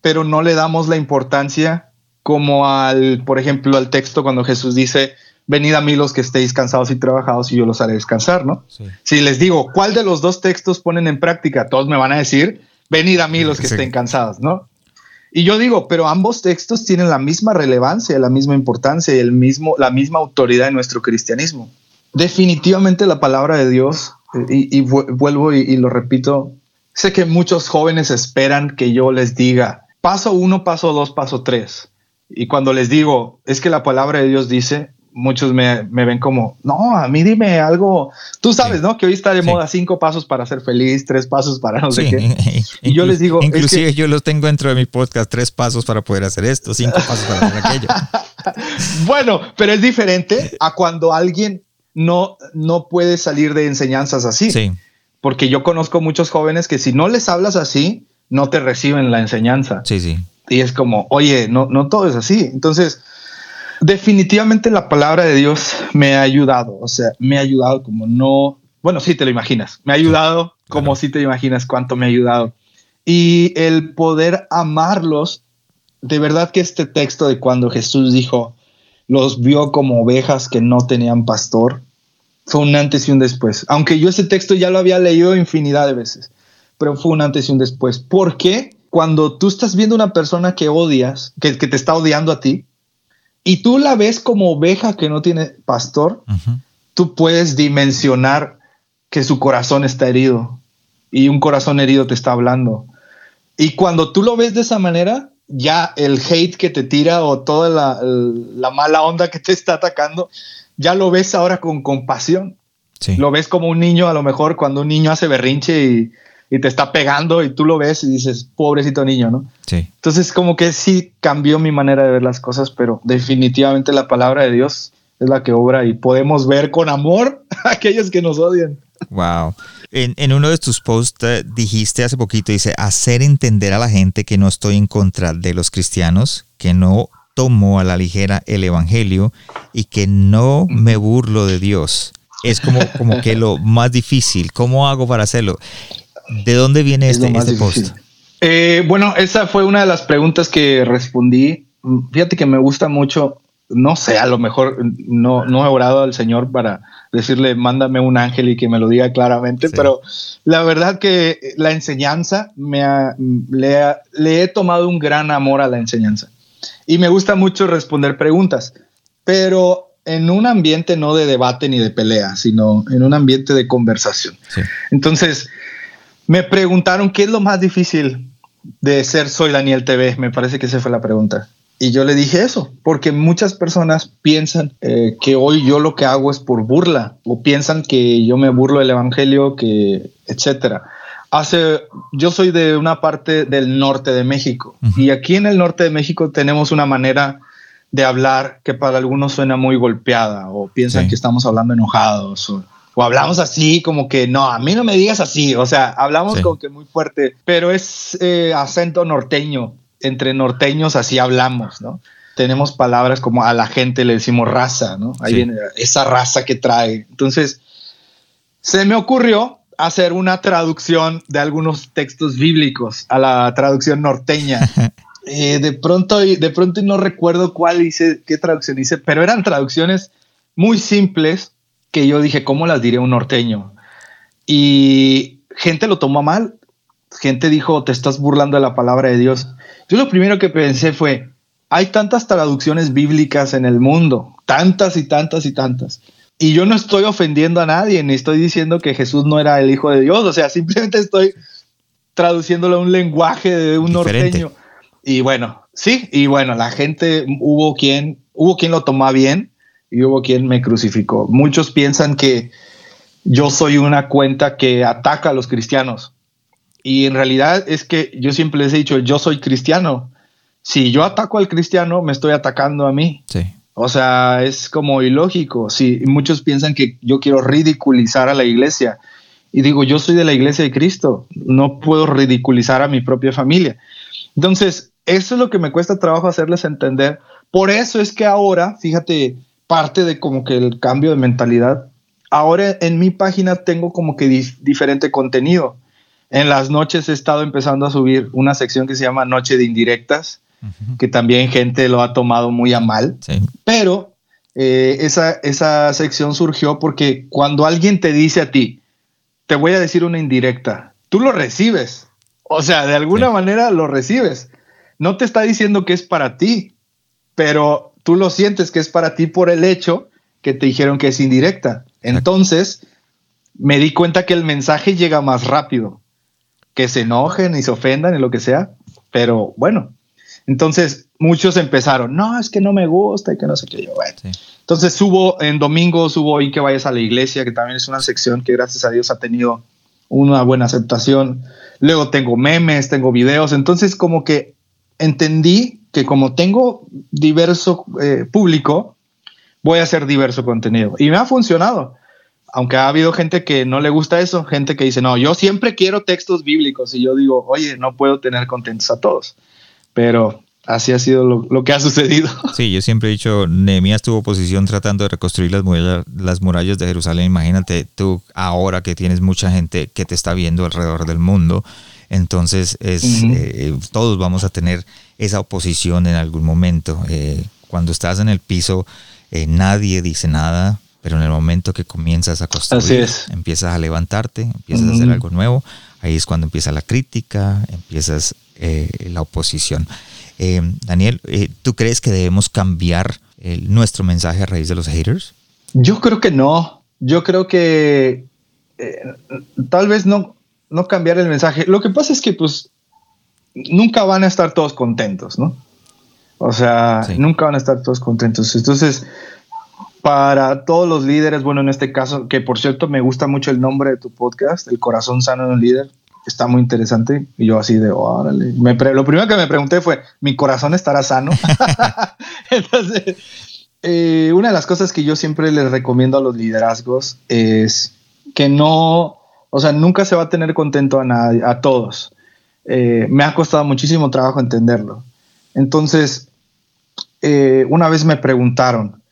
pero no le damos la importancia como al, por ejemplo, al texto cuando Jesús dice, venid a mí los que estéis cansados y trabajados y yo los haré descansar, ¿no? Si les digo, ¿cuál de los dos textos ponen en práctica? Todos me van a decir, venid a mí los que estén cansados, ¿no? Y yo digo, pero ambos textos tienen la misma relevancia, la misma importancia y el mismo, la misma autoridad en nuestro cristianismo. Definitivamente la palabra de Dios, y, vuelvo y, y lo repito, sé que muchos jóvenes esperan que yo les diga, paso uno, paso dos, paso tres. Y cuando les digo, es que la palabra de Dios dice, muchos me, ven como, no, a mí dime algo. Tú sabes, ¿no? Que hoy está de moda cinco pasos para ser feliz, tres pasos para no sé qué. Y yo les digo. Inclusive yo los tengo dentro de mi podcast, tres pasos para poder hacer esto, cinco pasos para hacer aquello. bueno, pero es diferente a cuando alguien no, no puede salir de enseñanzas así. Sí. Porque yo conozco muchos jóvenes que si no les hablas así, no te reciben la enseñanza. Sí, sí. Y es como, oye, no, no todo es así. Entonces, Definitivamente la palabra de Dios me ha ayudado, o sea, me ha ayudado como no, bueno, sí te lo imaginas, me ha ayudado como si te imaginas cuánto me ha ayudado. Y el poder amarlos, de verdad que este texto de cuando Jesús dijo, los vio como ovejas que no tenían pastor, fue un antes y un después. Aunque yo ese texto ya lo había leído infinidad de veces, pero fue un antes y un después. Porque cuando tú estás viendo una persona que odias, que, que te está odiando a ti, y tú la ves como oveja que no tiene pastor, tú puedes dimensionar que su corazón está herido y un corazón herido te está hablando. Y cuando tú lo ves de esa manera, ya el hate que te tira o toda la, mala onda que te está atacando, ya lo ves ahora con compasión. Lo ves como un niño, a lo mejor cuando un niño hace berrinche y, y te está pegando y tú lo ves y dices, pobrecito niño, ¿no? Sí. Entonces como que sí cambió mi manera de ver las cosas, pero definitivamente la palabra de Dios es la que obra y podemos ver con amor a aquellos que nos odian. Wow. En, en uno de tus posts eh, dijiste hace poquito, dice, hacer entender a la gente que no estoy en contra de los cristianos, que no tomo a la ligera el Evangelio y que no me burlo de Dios. Es como, como que lo más difícil. ¿Cómo hago para hacerlo? ¿De dónde viene este, este post? Eh, bueno, esa fue una de las preguntas que respondí. Fíjate que me gusta mucho, no sé, a lo mejor no, no he orado al Señor para decirle, mándame un ángel y que me lo diga claramente, pero la verdad que la enseñanza, me le, le he tomado un gran amor a la enseñanza. Y me gusta mucho responder preguntas, pero en un ambiente no de debate ni de pelea, sino en un ambiente de conversación. Entonces, me preguntaron qué es lo más difícil de ser Soy Daniel TV. Me parece que esa fue la pregunta. Y yo le dije eso, porque muchas personas piensan eh, que hoy yo lo que hago es por burla, o piensan que yo me burlo del evangelio, que etcétera. Hace, yo soy de una parte del norte de México, y aquí en el norte de México tenemos una manera de hablar que para algunos suena muy golpeada, o piensan que estamos hablando enojados, o, o hablamos así, como que no, a mí no me digas así, o sea, hablamos como que muy fuerte, pero es eh, acento norteño, entre norteños así hablamos, ¿no? Tenemos palabras como a la gente le decimos raza, ¿no? Ahí viene esa raza que trae. Entonces, se me ocurrió hacer una traducción de algunos textos bíblicos a la traducción norteña. Eh, de pronto, de pronto no recuerdo cuál hice, qué traducción hice, pero eran traducciones muy simples que yo dije, ¿cómo las diré un norteño? Y gente lo tomó mal. Gente dijo, te estás burlando de la palabra de Dios. Yo lo primero que pensé fue, hay tantas traducciones bíblicas en el mundo, tantas y tantas y tantas. Y yo no estoy ofendiendo a nadie, ni estoy diciendo que Jesús no era el Hijo de Dios, o sea, simplemente estoy traduciéndolo a un lenguaje de un norteño. Y bueno, sí, y bueno, la gente, hubo quien, hubo quien lo tomó bien, y hubo quien me crucificó. Muchos piensan que yo soy una cuenta que ataca a los cristianos. Y en realidad es que yo siempre les he dicho, yo soy cristiano. Si yo ataco al cristiano, me estoy atacando a mí. Sí. O sea, es como ilógico. Si muchos piensan que yo quiero ridiculizar a la iglesia. Y digo, yo soy de la iglesia de Cristo. No puedo ridiculizar a mi propia familia. Entonces, eso es lo que me cuesta trabajo hacerles entender. Por eso es que ahora, fíjate, parte de como que el cambio de mentalidad. Ahora en mi página tengo como que diferente contenido. En las noches he estado empezando a subir una sección que se llama Noche de Indirectas, que también gente lo ha tomado muy a mal. Pero eh, esa, esa sección surgió porque cuando alguien te dice a ti, te voy a decir una indirecta, tú lo recibes. O sea, de alguna manera lo recibes. No te está diciendo que es para ti, pero tú lo sientes que es para ti por el hecho que te dijeron que es indirecta. Entonces, me di cuenta que el mensaje llega más rápido, que se enojen y se ofendan y lo que sea, pero bueno, entonces muchos empezaron, no, es que no me gusta y que no sé qué yo. Bueno, entonces subo en domingo, subo hoy que vayas a la iglesia, que también es una sección que gracias a Dios ha tenido una buena aceptación. Luego tengo memes, tengo videos, entonces como que entendí que como tengo diverso eh, público, voy a hacer diverso contenido. Y me ha funcionado. Aunque ha habido gente que no le gusta eso, gente que dice, no, yo siempre quiero textos bíblicos. Y yo digo, oye, no puedo tener contentos a todos. Pero así ha sido lo, que ha sucedido. Sí, yo siempre he dicho, Nehemías tuvo posición tratando de reconstruir las murallas de Jerusalén. Imagínate tú ahora que tienes mucha gente que te está viendo alrededor del mundo. Entonces, es, eh, todos vamos a tener esa oposición en algún momento. Eh, cuando estás en el piso, eh, nadie dice nada, pero en el momento que comienzas a construir, empiezas a levantarte, empiezas a hacer algo nuevo, ahí es cuando empieza la crítica, empiezas eh, la oposición. Daniel, ¿tú crees que debemos cambiar nuestro mensaje a raíz de los haters? Yo creo que no. Yo creo que tal vez no, no cambiar el mensaje. Lo que pasa es que pues nunca van a estar todos contentos, ¿no? O sea, nunca van a estar todos contentos. Entonces, para todos los líderes, bueno, en este caso, que por cierto me gusta mucho el nombre de tu podcast, El corazón sano de un líder, está muy interesante. Y yo así de, órale. lo primero que me pregunté fue, ¿mi corazón estará sano? Entonces, eh, una de las cosas que yo siempre les recomiendo a los liderazgos es que no, o sea, nunca se va a tener contento a nadie, a todos. Eh, me ha costado muchísimo trabajo entenderlo. Entonces, eh, una vez me preguntaron,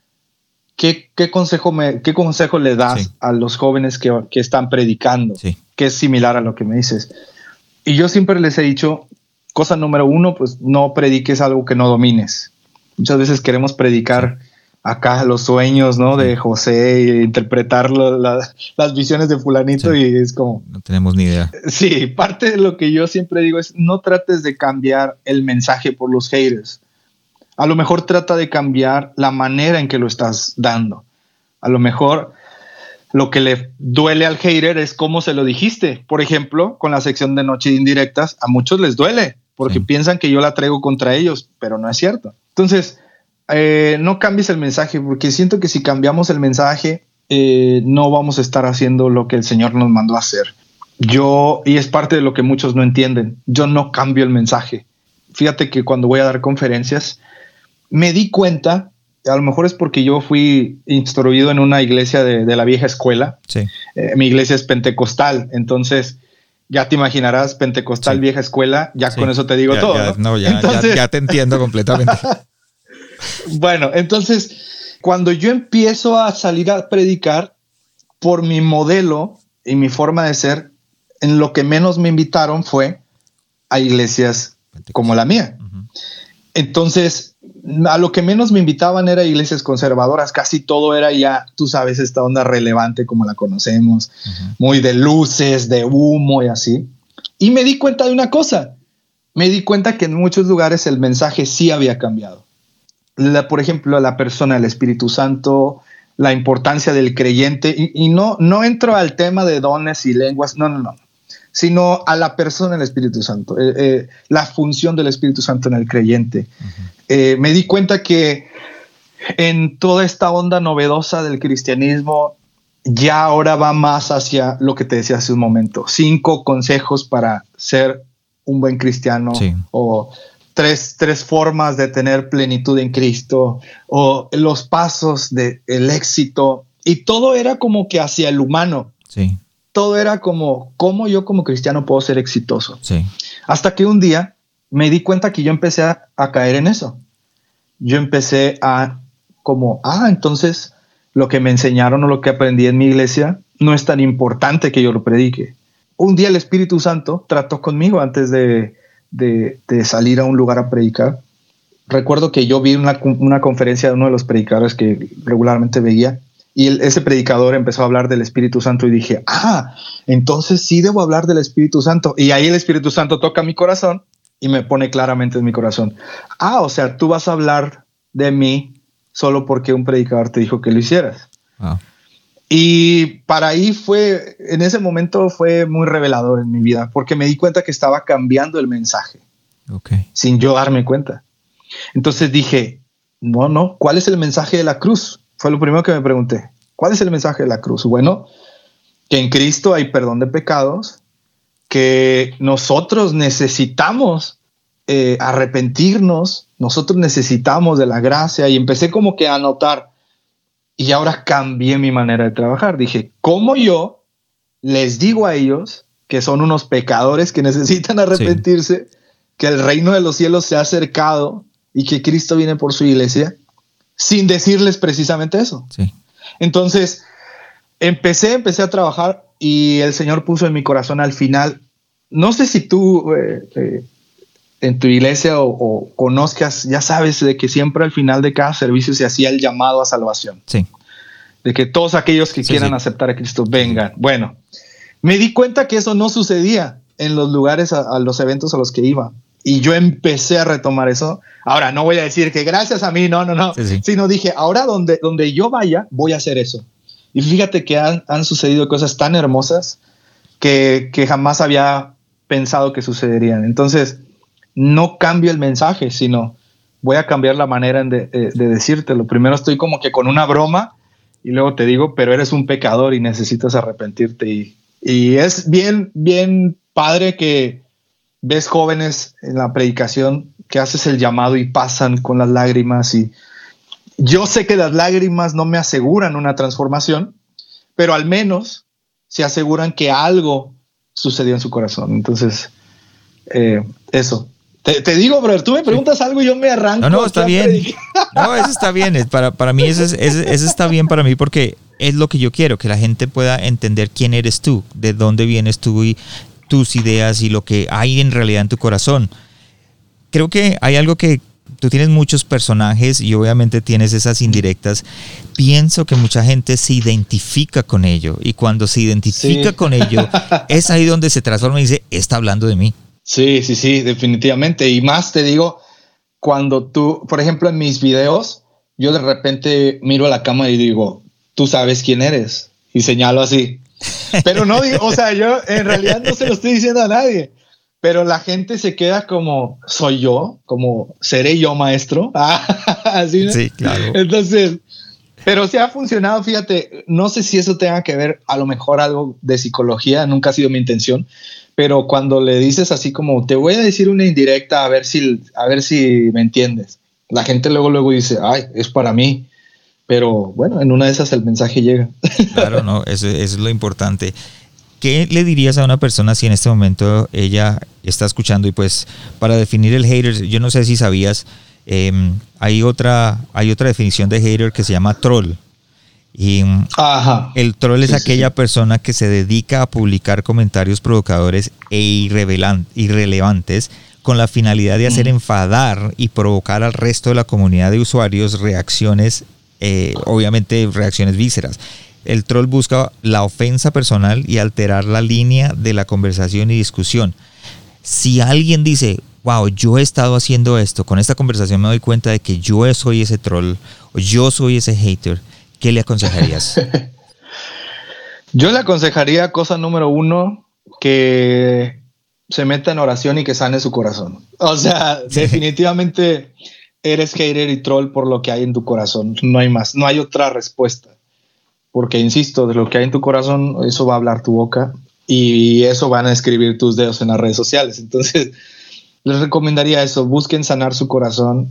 ¿qué, consejo, me, qué consejo le das a los jóvenes que, están predicando? Que es similar a lo que me dices. Y yo siempre les he dicho, cosa número uno, pues no prediques algo que no domines. Muchas veces queremos predicar acá los sueños, ¿no? De José y interpretar las visiones de fulanito y es como... No tenemos ni idea. Sí, parte de lo que yo siempre digo es no trates de cambiar el mensaje por los haters. A lo mejor trata de cambiar la manera en que lo estás dando. A lo mejor lo que le duele al hater es cómo se lo dijiste. Por ejemplo, con la sección de noche indirectas, a muchos les duele porque piensan que yo la traigo contra ellos, pero no es cierto. Entonces, eh, no cambies el mensaje, porque siento que si cambiamos el mensaje, eh, no vamos a estar haciendo lo que el Señor nos mandó a hacer. Yo, y es parte de lo que muchos no entienden, yo no cambio el mensaje. Fíjate que cuando voy a dar conferencias, me di cuenta a lo mejor es porque yo fui instruido en una iglesia de, la vieja escuela. Sí. Eh, mi iglesia es pentecostal, entonces ya te imaginarás, pentecostal, vieja escuela, ya con eso te digo todo. ¿no? ya, te entiendo completamente. bueno, entonces, cuando yo empiezo a salir a predicar, por mi modelo y mi forma de ser, en lo que menos me invitaron fue a iglesias como la mía. Entonces, a lo que menos me invitaban era iglesias conservadoras, casi todo era ya, tú sabes, esta onda relevante como la conocemos, muy de luces, de humo y así. Y me di cuenta de una cosa, me di cuenta que en muchos lugares el mensaje sí había cambiado. Por ejemplo, la persona, el Espíritu Santo, la importancia del creyente, y, no, no entro al tema de dones y lenguas, no, no, no, sino a la persona del Espíritu Santo, eh, eh, la función del Espíritu Santo en el creyente. Eh, me di cuenta que en toda esta onda novedosa del cristianismo, ya ahora va más hacia lo que te decía hace un momento, cinco consejos para ser un buen cristiano o tres, tres, formas de tener plenitud en Cristo o los pasos del el éxito y todo era como que hacia el humano. Sí. Todo era como, ¿cómo yo como cristiano puedo ser exitoso? Sí. Hasta que un día me di cuenta que yo empecé a, caer en eso. Yo empecé a como, ah, entonces lo que me enseñaron o lo que aprendí en mi iglesia no es tan importante que yo lo predique. Un día el Espíritu Santo trató conmigo antes de, salir a un lugar a predicar. Recuerdo que yo vi una, una, conferencia de uno de los predicadores que regularmente veía y ese predicador empezó a hablar del Espíritu Santo y dije, ah, entonces sí debo hablar del Espíritu Santo. Y ahí el Espíritu Santo toca mi corazón y me pone claramente en mi corazón, ah, o sea, tú vas a hablar de mí solo porque un predicador te dijo que lo hicieras. Ah. Y para ahí fue, en ese momento fue muy revelador en mi vida, porque me di cuenta que estaba cambiando el mensaje, sin yo darme cuenta. Entonces dije, no, no, ¿cuál es el mensaje de la cruz? Fue lo primero que me pregunté. ¿Cuál es el mensaje de la cruz? Bueno, que en Cristo hay perdón de pecados, que nosotros necesitamos eh, arrepentirnos, nosotros necesitamos de la gracia y empecé como que a notar y ahora cambié mi manera de trabajar. Dije, ¿cómo yo les digo a ellos que son unos pecadores que necesitan arrepentirse, que el reino de los cielos se ha acercado y que Cristo viene por su iglesia, sin decirles precisamente eso? Entonces, empecé, empecé a trabajar y el Señor puso en mi corazón al final, no sé si tú eh, eh, en tu iglesia o, conozcas, ya sabes de que siempre al final de cada servicio se hacía el llamado a salvación. Sí. De que todos aquellos que quieran aceptar a Cristo vengan. Bueno, me di cuenta que eso no sucedía en los lugares, a, los eventos a los que iba. Y yo empecé a retomar eso. Ahora, no voy a decir que gracias a mí, no, no, no. Sino dije, ahora donde, donde yo vaya, voy a hacer eso. Y fíjate que han, han sucedido cosas tan hermosas que, que jamás había pensado que sucederían. Entonces, no cambio el mensaje, sino voy a cambiar la manera de, eh, de decírtelo. Primero estoy como que con una broma y luego te digo, pero eres un pecador y necesitas arrepentirte. Y, es bien, bien padre que ves jóvenes en la predicación que haces el llamado y pasan con las lágrimas y yo sé que las lágrimas no me aseguran una transformación, pero al menos se aseguran que algo sucedió en su corazón. Entonces, eh, eso. Te, digo, bro, tú me preguntas algo y yo me arranco. No, no, está bien. No, eso está bien. Para, para mí eso, eso, está bien para mí porque es lo que yo quiero, que la gente pueda entender quién eres tú, de dónde vienes tú y tus ideas y lo que hay en realidad en tu corazón. Creo que hay algo que tú tienes muchos personajes y obviamente tienes esas indirectas. Pienso que mucha gente se identifica con ello y cuando se identifica con ello es ahí donde se transforma y dice, está hablando de mí. Sí, sí, sí, definitivamente. Y más te digo, cuando tú, por ejemplo, en mis videos, yo de repente miro a la cámara y digo, tú sabes quién eres. Y señalo así. Pero no digo, o sea, yo en realidad no se lo estoy diciendo a nadie pero la gente se queda como, soy yo, como, seré yo maestro. Así, Sí, claro. Entonces, pero si ha funcionado, fíjate, no sé si eso tenga que ver a lo mejor algo de psicología, nunca ha sido mi intención, pero cuando le dices así como, te voy a decir una indirecta a ver si, a ver si me entiendes. la gente luego, luego dice, ay, es para mí. Pero bueno, en una de esas el mensaje llega. Claro, no, eso, es lo importante. ¿Qué le dirías a una persona si en este momento ella está escuchando y pues para definir el hater, yo no sé si sabías, em, hay, otra, hay otra definición de hater que se llama troll. Y el troll es aquella persona que se dedica a publicar comentarios provocadores e irrelevantes con la finalidad de hacer enfadar y provocar al resto de la comunidad de usuarios reacciones, eh, obviamente reacciones vísceras. El troll busca la ofensa personal y alterar la línea de la conversación y discusión. Si alguien dice, wow, yo he estado haciendo esto, con esta conversación me doy cuenta de que yo soy ese troll o yo soy ese hater, ¿qué le aconsejarías? yo le aconsejaría, cosa número uno, que se meta en oración y que sane su corazón. O sea, definitivamente eres hater y troll por lo que hay en tu corazón. No hay más, no hay otra respuesta. Porque, insisto, de lo que hay en tu corazón, eso va a hablar tu boca y eso van a escribir tus dedos en las redes sociales. Entonces, les recomendaría eso, busquen sanar su corazón.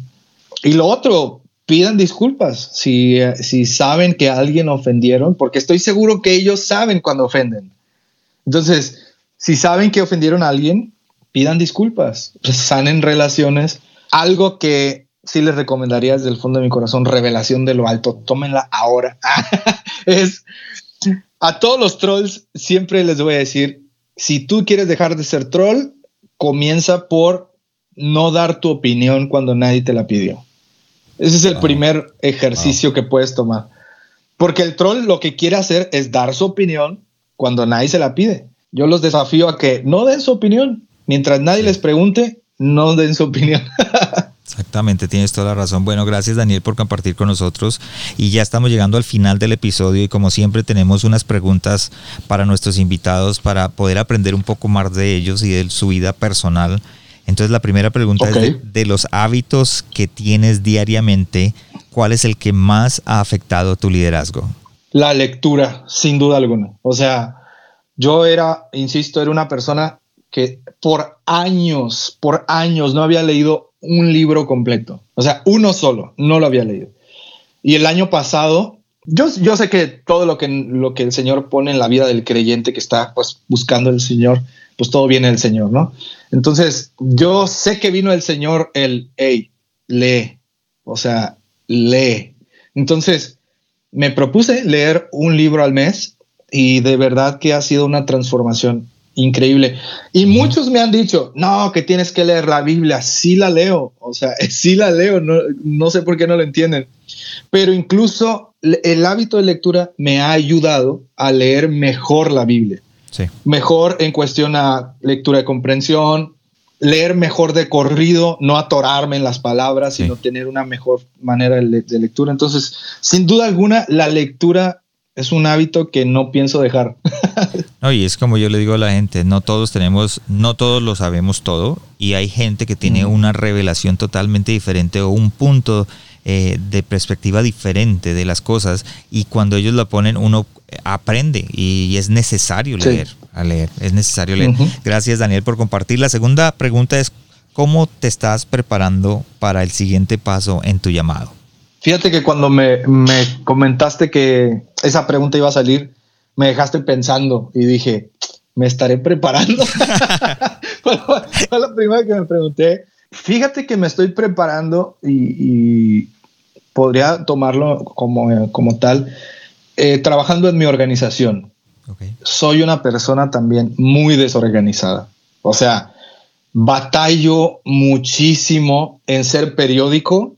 Y lo otro, pidan disculpas si, si saben que alguien ofendieron, porque estoy seguro que ellos saben cuando ofenden. Entonces, si saben que ofendieron a alguien, pidan disculpas, sanen relaciones. Algo que sí les recomendaría desde el fondo de mi corazón, revelación de lo alto, tómenla ahora. es a todos los trolls siempre les voy a decir, si tú quieres dejar de ser troll, comienza por no dar tu opinión cuando nadie te la pidió. Ese es el primer ejercicio que puedes tomar. Porque el troll lo que quiere hacer es dar su opinión cuando nadie se la pide. Yo los desafío a que no den su opinión. Mientras nadie les pregunte, no den su opinión. Exactamente, tienes toda la razón. Bueno, gracias Daniel por compartir con nosotros y ya estamos llegando al final del episodio y como siempre tenemos unas preguntas para nuestros invitados para poder aprender un poco más de ellos y de su vida personal. Entonces la primera pregunta es de, los hábitos que tienes diariamente, ¿cuál es el que más ha afectado tu liderazgo? La lectura, sin duda alguna. O sea, yo era, insisto, era una persona que por años, por años no había leído un libro completo. O sea, uno solo, no lo había leído. Y el año pasado, yo, yo sé que todo lo que, lo que el Señor pone en la vida del creyente que está pues buscando el Señor, pues todo viene del Señor, ¿no? Entonces, yo sé que vino el Señor el, hey, lee, o sea, lee. Entonces, me propuse leer un libro al mes y de verdad que ha sido una transformación increíble. Y muchos me han dicho, no, que tienes que leer la Biblia. Sí la leo, o sea, sí la leo, no, no sé por qué no lo entienden. Pero incluso el hábito de lectura me ha ayudado a leer mejor la Biblia. Sí. Mejor en cuestión a lectura de comprensión, leer mejor de corrido, no atorarme en las palabras, sino tener una mejor manera de, de lectura. Entonces, sin duda alguna, la lectura es un hábito que no pienso dejar. no, y es como yo le digo a la gente, no todos tenemos, no todos lo sabemos todo, y hay gente que tiene una revelación totalmente diferente o un punto eh, de perspectiva diferente de las cosas, y cuando ellos lo ponen, uno aprende y, es necesario leer, a leer, es necesario leer. Gracias Daniel por compartir. La segunda pregunta es, ¿cómo te estás preparando para el siguiente paso en tu llamado? Fíjate que cuando me, comentaste que esa pregunta iba a salir, me dejaste pensando y dije, me estaré preparando. fue, la primera que me pregunté. Fíjate que me estoy preparando y, podría tomarlo como, como tal, eh, trabajando en mi organización. Soy una persona también muy desorganizada. O sea, batallo muchísimo en ser periódico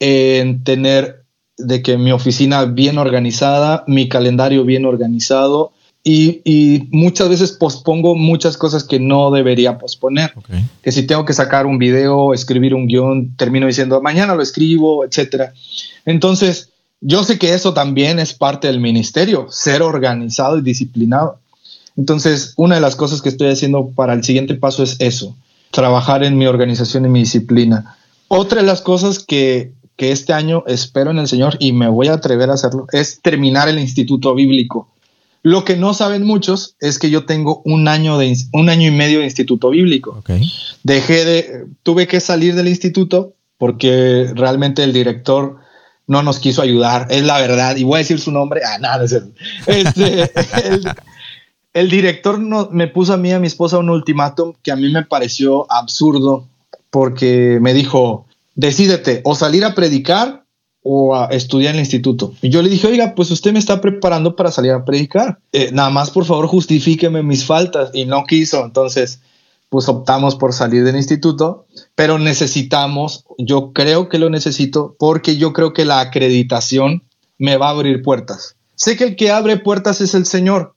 en tener de que mi oficina bien organizada, mi calendario bien organizado y, muchas veces pospongo muchas cosas que no debería posponer. Que si tengo que sacar un video, escribir un guion, termino diciendo mañana lo escribo, etcétera. Entonces, yo sé que eso también es parte del ministerio, ser organizado y disciplinado. Entonces, una de las cosas que estoy haciendo para el siguiente paso es eso, trabajar en mi organización y mi disciplina. Otra de las cosas que que este año espero en el Señor y me voy a atrever a hacerlo, es terminar el instituto bíblico. Lo que no saben muchos es que yo tengo un año, de, un año y medio de instituto bíblico. Dejé de, tuve que salir del instituto porque realmente el director no nos quiso ayudar, es la verdad, y voy a decir su nombre, ah, nada, es el, este, el, director no, me puso a mí y a mi esposa un ultimátum que a mí me pareció absurdo, porque me dijo, decídete o salir a predicar o a estudiar en el instituto. Y yo le dije, oiga, pues usted me está preparando para salir a predicar. Eh, nada más, por favor, justifíqueme mis faltas. Y no quiso. Entonces, pues optamos por salir del instituto, pero necesitamos, yo creo que lo necesito porque yo creo que la acreditación me va a abrir puertas. Sé que el que abre puertas es el Señor,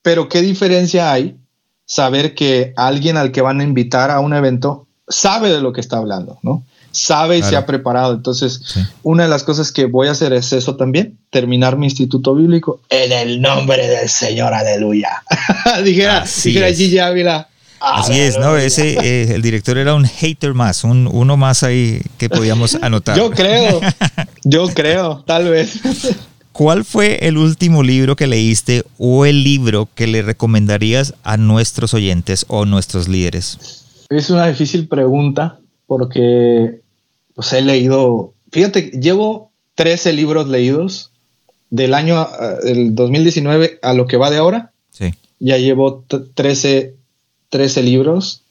pero ¿qué diferencia hay saber que alguien al que van a invitar a un evento sabe de lo que está hablando, ¿no? Sabe y se ha preparado. Entonces, una de las cosas que voy a hacer es eso también, terminar mi instituto bíblico en el nombre del Señor, aleluya. dijera, dijera Gigi Ávila. Así es, ¿no? Ese, eh, el director era un hater más, un, uno más ahí que podíamos anotar. yo creo, yo creo, tal vez. ¿Cuál fue el último libro que leíste o el libro que le recomendarías a nuestros oyentes o nuestros líderes? Es una difícil pregunta porque pues he leído, fíjate, llevo 13 libros leídos del año del 2019 a lo que va de ahora. Sí. Ya llevo 13, 13 libros,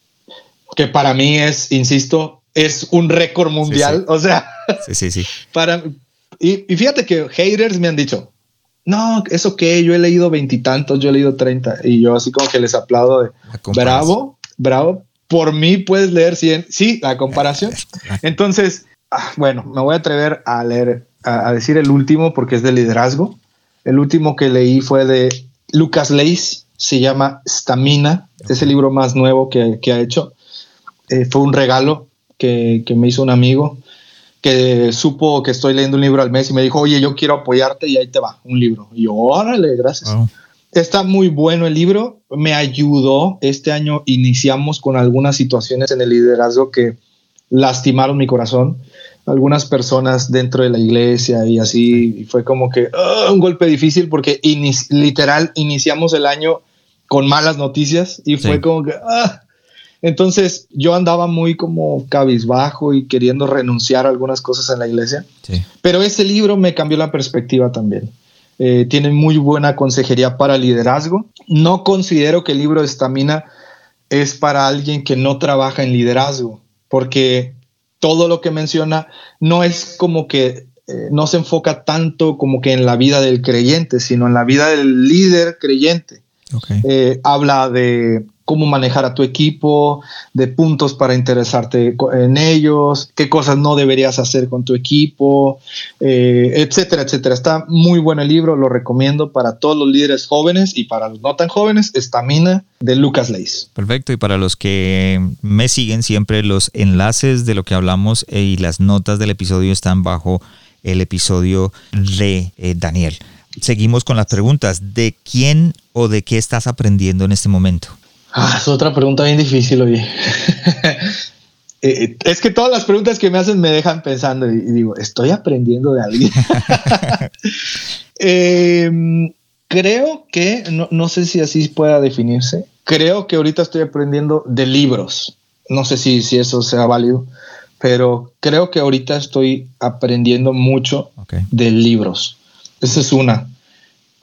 que para mí es, insisto, es un récord mundial. O sea, sí, sí, sí. Para, y, y, fíjate que haters me han dicho, no, eso que yo he leído veintitantos, yo he leído 30, y yo así como que les aplaudo de bravo, bravo, por mí puedes leer 100. Sí, la comparación. Entonces, ah, bueno, me voy a atrever a leer, a, decir el último porque es de liderazgo. El último que leí fue de Lucas Leis, se llama Stamina, es el libro más nuevo que, ha hecho. Eh, fue un regalo que, me hizo un amigo que supo que estoy leyendo un libro al mes y me dijo, oye, yo quiero apoyarte y ahí te va, un libro. Y yo, órale, gracias. Está muy bueno el libro, me ayudó. Este año iniciamos con algunas situaciones en el liderazgo que lastimaron mi corazón. Algunas personas dentro de la iglesia y así, fue como que ah, un golpe difícil porque literal iniciamos el año con malas noticias y fue como que... Ah. Entonces yo andaba muy como cabizbajo y queriendo renunciar a algunas cosas en la iglesia. Pero ese libro me cambió la perspectiva también. Eh, tienen muy buena consejería para liderazgo. No considero que el libro de estamina es para alguien que no trabaja en liderazgo, porque todo lo que menciona no es como que eh, no se enfoca tanto como que en la vida del creyente, sino en la vida del líder creyente. Eh, habla de cómo manejar a tu equipo, de puntos para interesarte en ellos, qué cosas no deberías hacer con tu equipo, eh, etcétera, etcétera. Está muy bueno el libro, lo recomiendo para todos los líderes jóvenes y para los no tan jóvenes, Estamina de Lucas Leis. Perfecto, y para los que me siguen siempre, los enlaces de lo que hablamos y las notas del episodio están bajo el episodio de eh, Daniel. Seguimos con las preguntas. ¿De quién o de qué estás aprendiendo en este momento? Ah, es otra pregunta bien difícil, oye. Eh, es que todas las preguntas que me hacen me dejan pensando y, digo, estoy aprendiendo de alguien. Em, creo que, no, sé si así pueda definirse, creo que ahorita estoy aprendiendo de libros. No sé si, si eso sea válido, pero creo que ahorita estoy aprendiendo mucho de libros. Esa es una.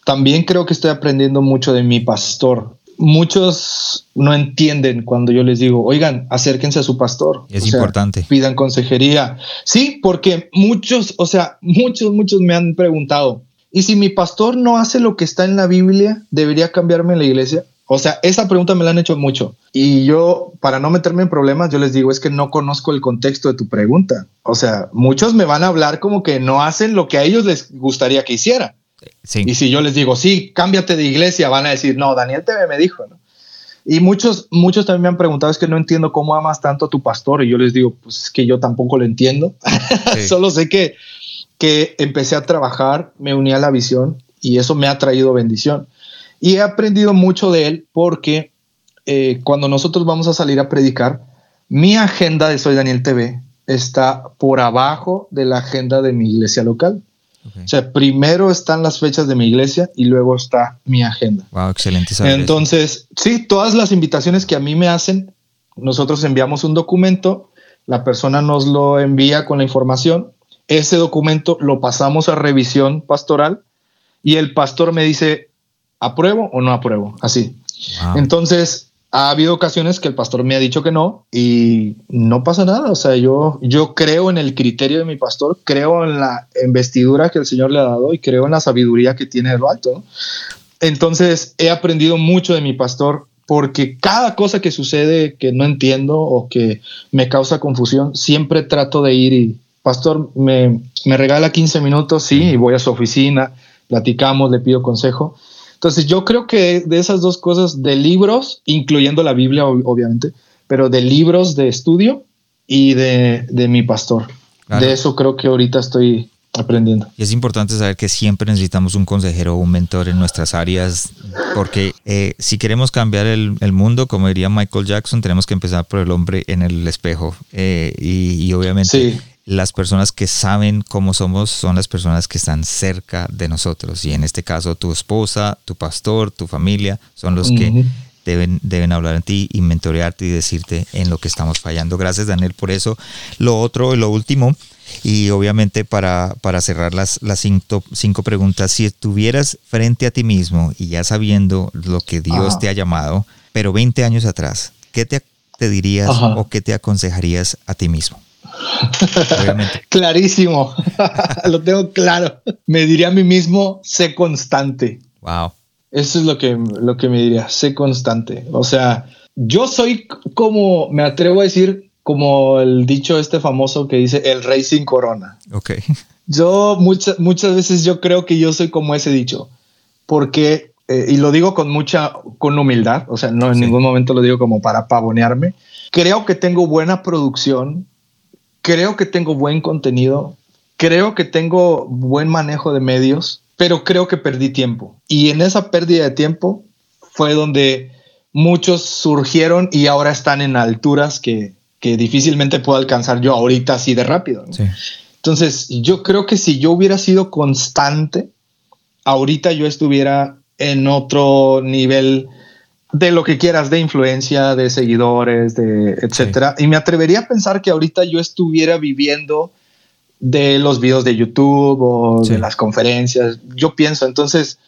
También creo que estoy aprendiendo mucho de mi pastor muchos no entienden cuando yo les digo, oigan, acérquense a su pastor. Es importante. pidan consejería. Sí, porque muchos, o sea, muchos, muchos me han preguntado, ¿y si mi pastor no hace lo que está en la Biblia, debería cambiarme en la iglesia? O sea, esa pregunta me la han hecho mucho. Y yo, para no meterme en problemas, yo les digo, es que no conozco el contexto de tu pregunta. O sea, muchos me van a hablar como que no hacen lo que a ellos les gustaría que hiciera. Y si yo les digo, sí, cámbiate de iglesia, van a decir, no, Daniel TV me dijo, ¿no? Y muchos, muchos también me han preguntado, es que no entiendo cómo amas tanto a tu pastor. Y yo les digo, pues es que yo tampoco lo entiendo. Solo sé que, que empecé a trabajar, me uní a la visión y eso me ha traído bendición. Y he aprendido mucho de él porque eh, cuando nosotros vamos a salir a predicar, mi agenda de Soy Daniel TV está por abajo de la agenda de mi iglesia local. O sea, primero están las fechas de mi iglesia y luego está mi agenda. Wow, excelente. Entonces, sí, todas las invitaciones que a mí me hacen, nosotros enviamos un documento la persona nos lo envía con la información, ese documento lo pasamos a revisión pastoral y el pastor me dice, ¿apruebo o no apruebo? Así. Entonces, ha habido ocasiones que el pastor me ha dicho que no y no pasa nada. O sea, yo, yo creo en el criterio de mi pastor, creo en la investidura que el Señor le ha dado y creo en la sabiduría que tiene de lo alto. Entonces, he aprendido mucho de mi pastor porque cada cosa que sucede que no entiendo o que me causa confusión, siempre trato de ir y, pastor, me, me regala 15 minutos, sí, y voy a su oficina, platicamos, le pido consejo entonces yo creo que de esas dos cosas, de libros, incluyendo la Biblia obviamente, pero de libros de estudio y de, mi pastor. De eso creo que ahorita estoy aprendiendo. Y es importante saber que siempre necesitamos un consejero o un mentor en nuestras áreas, porque eh, si queremos cambiar el, mundo, como diría Michael Jackson, tenemos que empezar por el hombre en el espejo. Eh, y, obviamente sí las personas que saben cómo somos son las personas que están cerca de nosotros. Y en este caso, tu esposa, tu pastor, tu familia, son los que deben, deben hablar en ti y mentorearte y decirte en lo que estamos fallando. Gracias, Daniel, por eso. Lo otro y lo último, y obviamente para, para cerrar las, las cinco, cinco, preguntas, si estuvieras frente a ti mismo y ya sabiendo lo que Dios te ha llamado, pero 20 años atrás, ¿qué te, te dirías o qué te aconsejarías a ti mismo? Clarísimo. lo tengo claro. Me diría a mí mismo, sé constante. Wow. Eso es lo que, lo que me diría, sé constante. O sea, yo soy como, me atrevo a decir, como el dicho este famoso que dice, el rey sin corona. Ok. Yo muchas, muchas veces yo creo que yo soy como ese dicho, porque, eh, y lo digo con mucha, con humildad, o sea, no en ningún momento lo digo como para pavonearme, creo que tengo buena producción, creo que tengo buen contenido, creo que tengo buen manejo de medios, pero creo que perdí tiempo. Y en esa pérdida de tiempo fue donde muchos surgieron y ahora están en alturas que, difícilmente puedo alcanzar yo ahorita así de rápido. Entonces, yo creo que si yo hubiera sido constante, ahorita yo estuviera en otro nivel de lo que quieras, de influencia, de seguidores, de etcétera. Y me atrevería a pensar que ahorita yo estuviera viviendo de los videos de YouTube o de las conferencias. Yo pienso, entonces,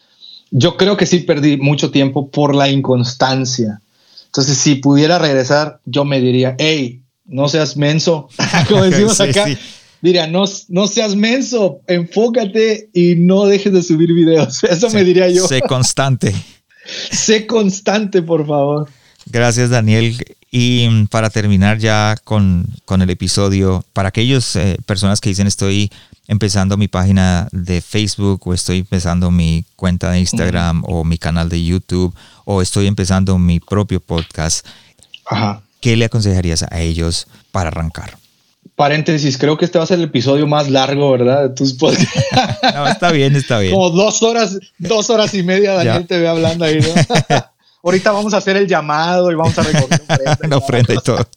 yo creo que sí perdí mucho tiempo por la inconstancia. Entonces, si pudiera regresar, yo me diría, hey, no seas menso, como decimos acá. Diría, no, no seas menso, enfócate y no dejes de subir videos. Eso me diría yo. Sé constante. Sé constante, por favor. Gracias, Daniel. Y para terminar ya con, el episodio, para aquellas eh, personas que dicen estoy empezando mi página de Facebook o estoy empezando mi cuenta de Instagram o mi canal de YouTube o estoy empezando mi propio podcast, ¿qué le aconsejarías a ellos para arrancar? Paréntesis, creo que este va a ser el episodio más largo, ¿verdad? De tus podcasts. No, está bien, está bien. Como dos horas, dos horas y media Daniel te ve hablando ahí, ¿no? Ahorita vamos a hacer el llamado y vamos a recoger una ofrenda y todo.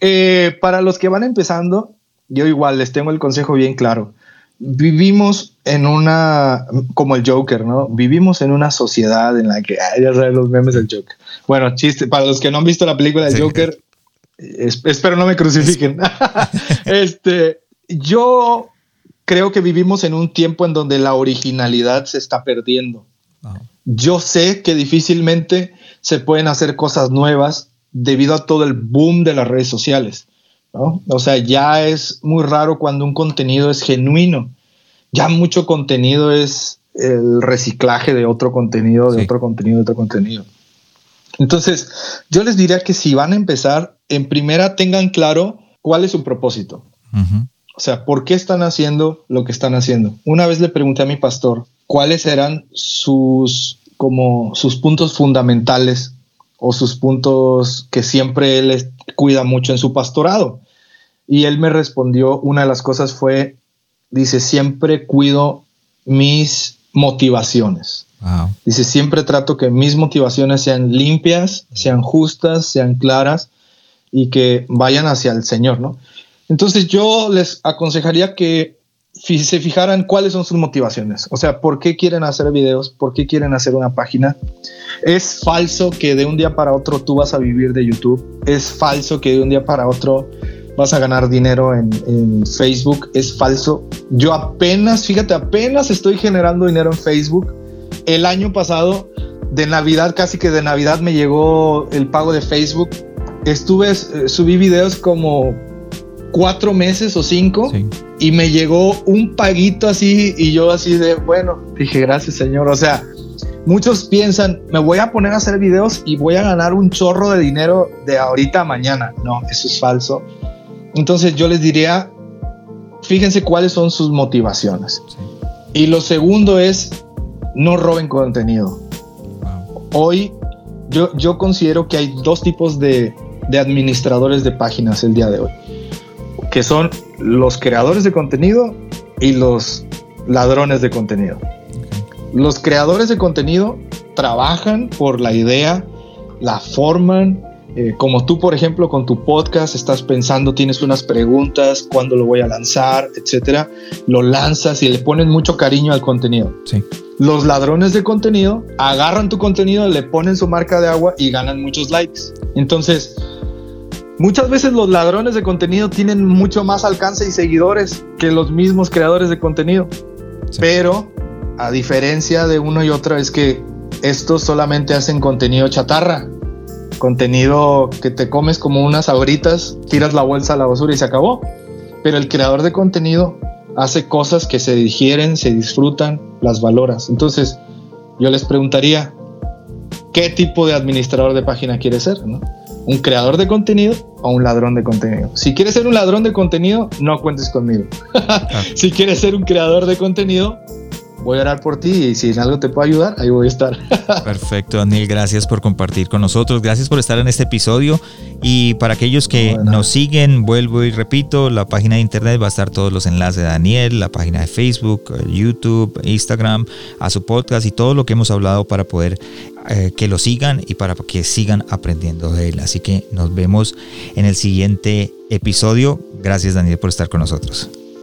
Eh, para los que van empezando, yo igual les tengo el consejo bien claro. Vivimos en una, como el Joker, ¿no? Vivimos en una sociedad en la que, ay, ya sabes los memes del Joker. Bueno, chiste, para los que no han visto la película del Joker, espero no me crucifiquen. este, yo creo que vivimos en un tiempo en donde la originalidad se está perdiendo. Yo sé que difícilmente se pueden hacer cosas nuevas debido a todo el boom de las redes sociales. O sea, ya es muy raro cuando un contenido es genuino. Ya mucho contenido es el reciclaje de otro contenido, de otro contenido, de otro contenido. Entonces, yo les diría que si van a empezar, en primera tengan claro cuál es su propósito. O sea, ¿por qué están haciendo lo que están haciendo? Una vez le pregunté a mi pastor cuáles eran sus como sus puntos fundamentales o sus puntos que siempre él cuida mucho en su pastorado. Y él me respondió, una de las cosas fue, dice, siempre cuido mis motivaciones. Dice, siempre trato que mis motivaciones sean limpias, sean justas, sean claras y que vayan hacia el Señor, ¿no? Entonces yo les aconsejaría que se fijaran cuáles son sus motivaciones. O sea, ¿por qué quieren hacer videos? ¿Por qué quieren hacer una página? Es falso que de un día para otro tú vas a vivir de YouTube. Es falso que de un día para otro vas a ganar dinero en, en, Facebook. Es falso. Yo apenas, fíjate, apenas estoy generando dinero en Facebook. El año pasado, de Navidad, casi que de Navidad me llegó el pago de Facebook. Estuve, eh, subí videos como cuatro meses o cinco y me llegó un paguito así y yo así de, bueno, dije, gracias Señor. O sea, muchos piensan, me voy a poner a hacer videos y voy a ganar un chorro de dinero de ahorita a mañana. No, eso es falso. Entonces yo les diría, fíjense cuáles son sus motivaciones. Y lo segundo es, no roben contenido. Hoy yo, yo considero que hay dos tipos de, de administradores de páginas el día de hoy que son los creadores de contenido y los ladrones de contenido. Los creadores de contenido trabajan por la idea, la forman, eh, como tú, por ejemplo, con tu podcast estás pensando, tienes unas preguntas, cuándo lo voy a lanzar, etcétera, lo lanzas y le ponen mucho cariño al contenido. Los ladrones de contenido agarran tu contenido, le ponen su marca de agua y ganan muchos likes. Entonces, Muchas veces los ladrones de contenido tienen mucho más alcance y seguidores que los mismos creadores de contenido. Pero a diferencia de uno y otro es que estos solamente hacen contenido chatarra. Contenido que te comes como unas abritas, tiras la bolsa a la basura y se acabó. Pero el creador de contenido hace cosas que se digieren, se disfrutan, las valoras. Entonces, yo les preguntaría, ¿qué tipo de administrador de página quieres ser? ¿no? un creador de contenido o un ladrón de contenido. Si quieres ser un ladrón de contenido, no cuentes conmigo. Ah. si quieres ser un creador de contenido, voy a orar por ti y si en algo te puedo ayudar, ahí voy a estar. Perfecto, Daniel, gracias por compartir con nosotros, gracias por estar en este episodio y para aquellos que nos siguen, vuelvo y repito, la página de internet va a estar todos los enlaces de Daniel, la página de Facebook, YouTube, Instagram, a su podcast y todo lo que hemos hablado para poder eh, que lo sigan y para que sigan aprendiendo de él. Así que nos vemos en el siguiente episodio. Gracias Daniel por estar con nosotros.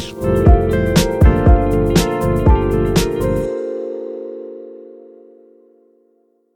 Peace.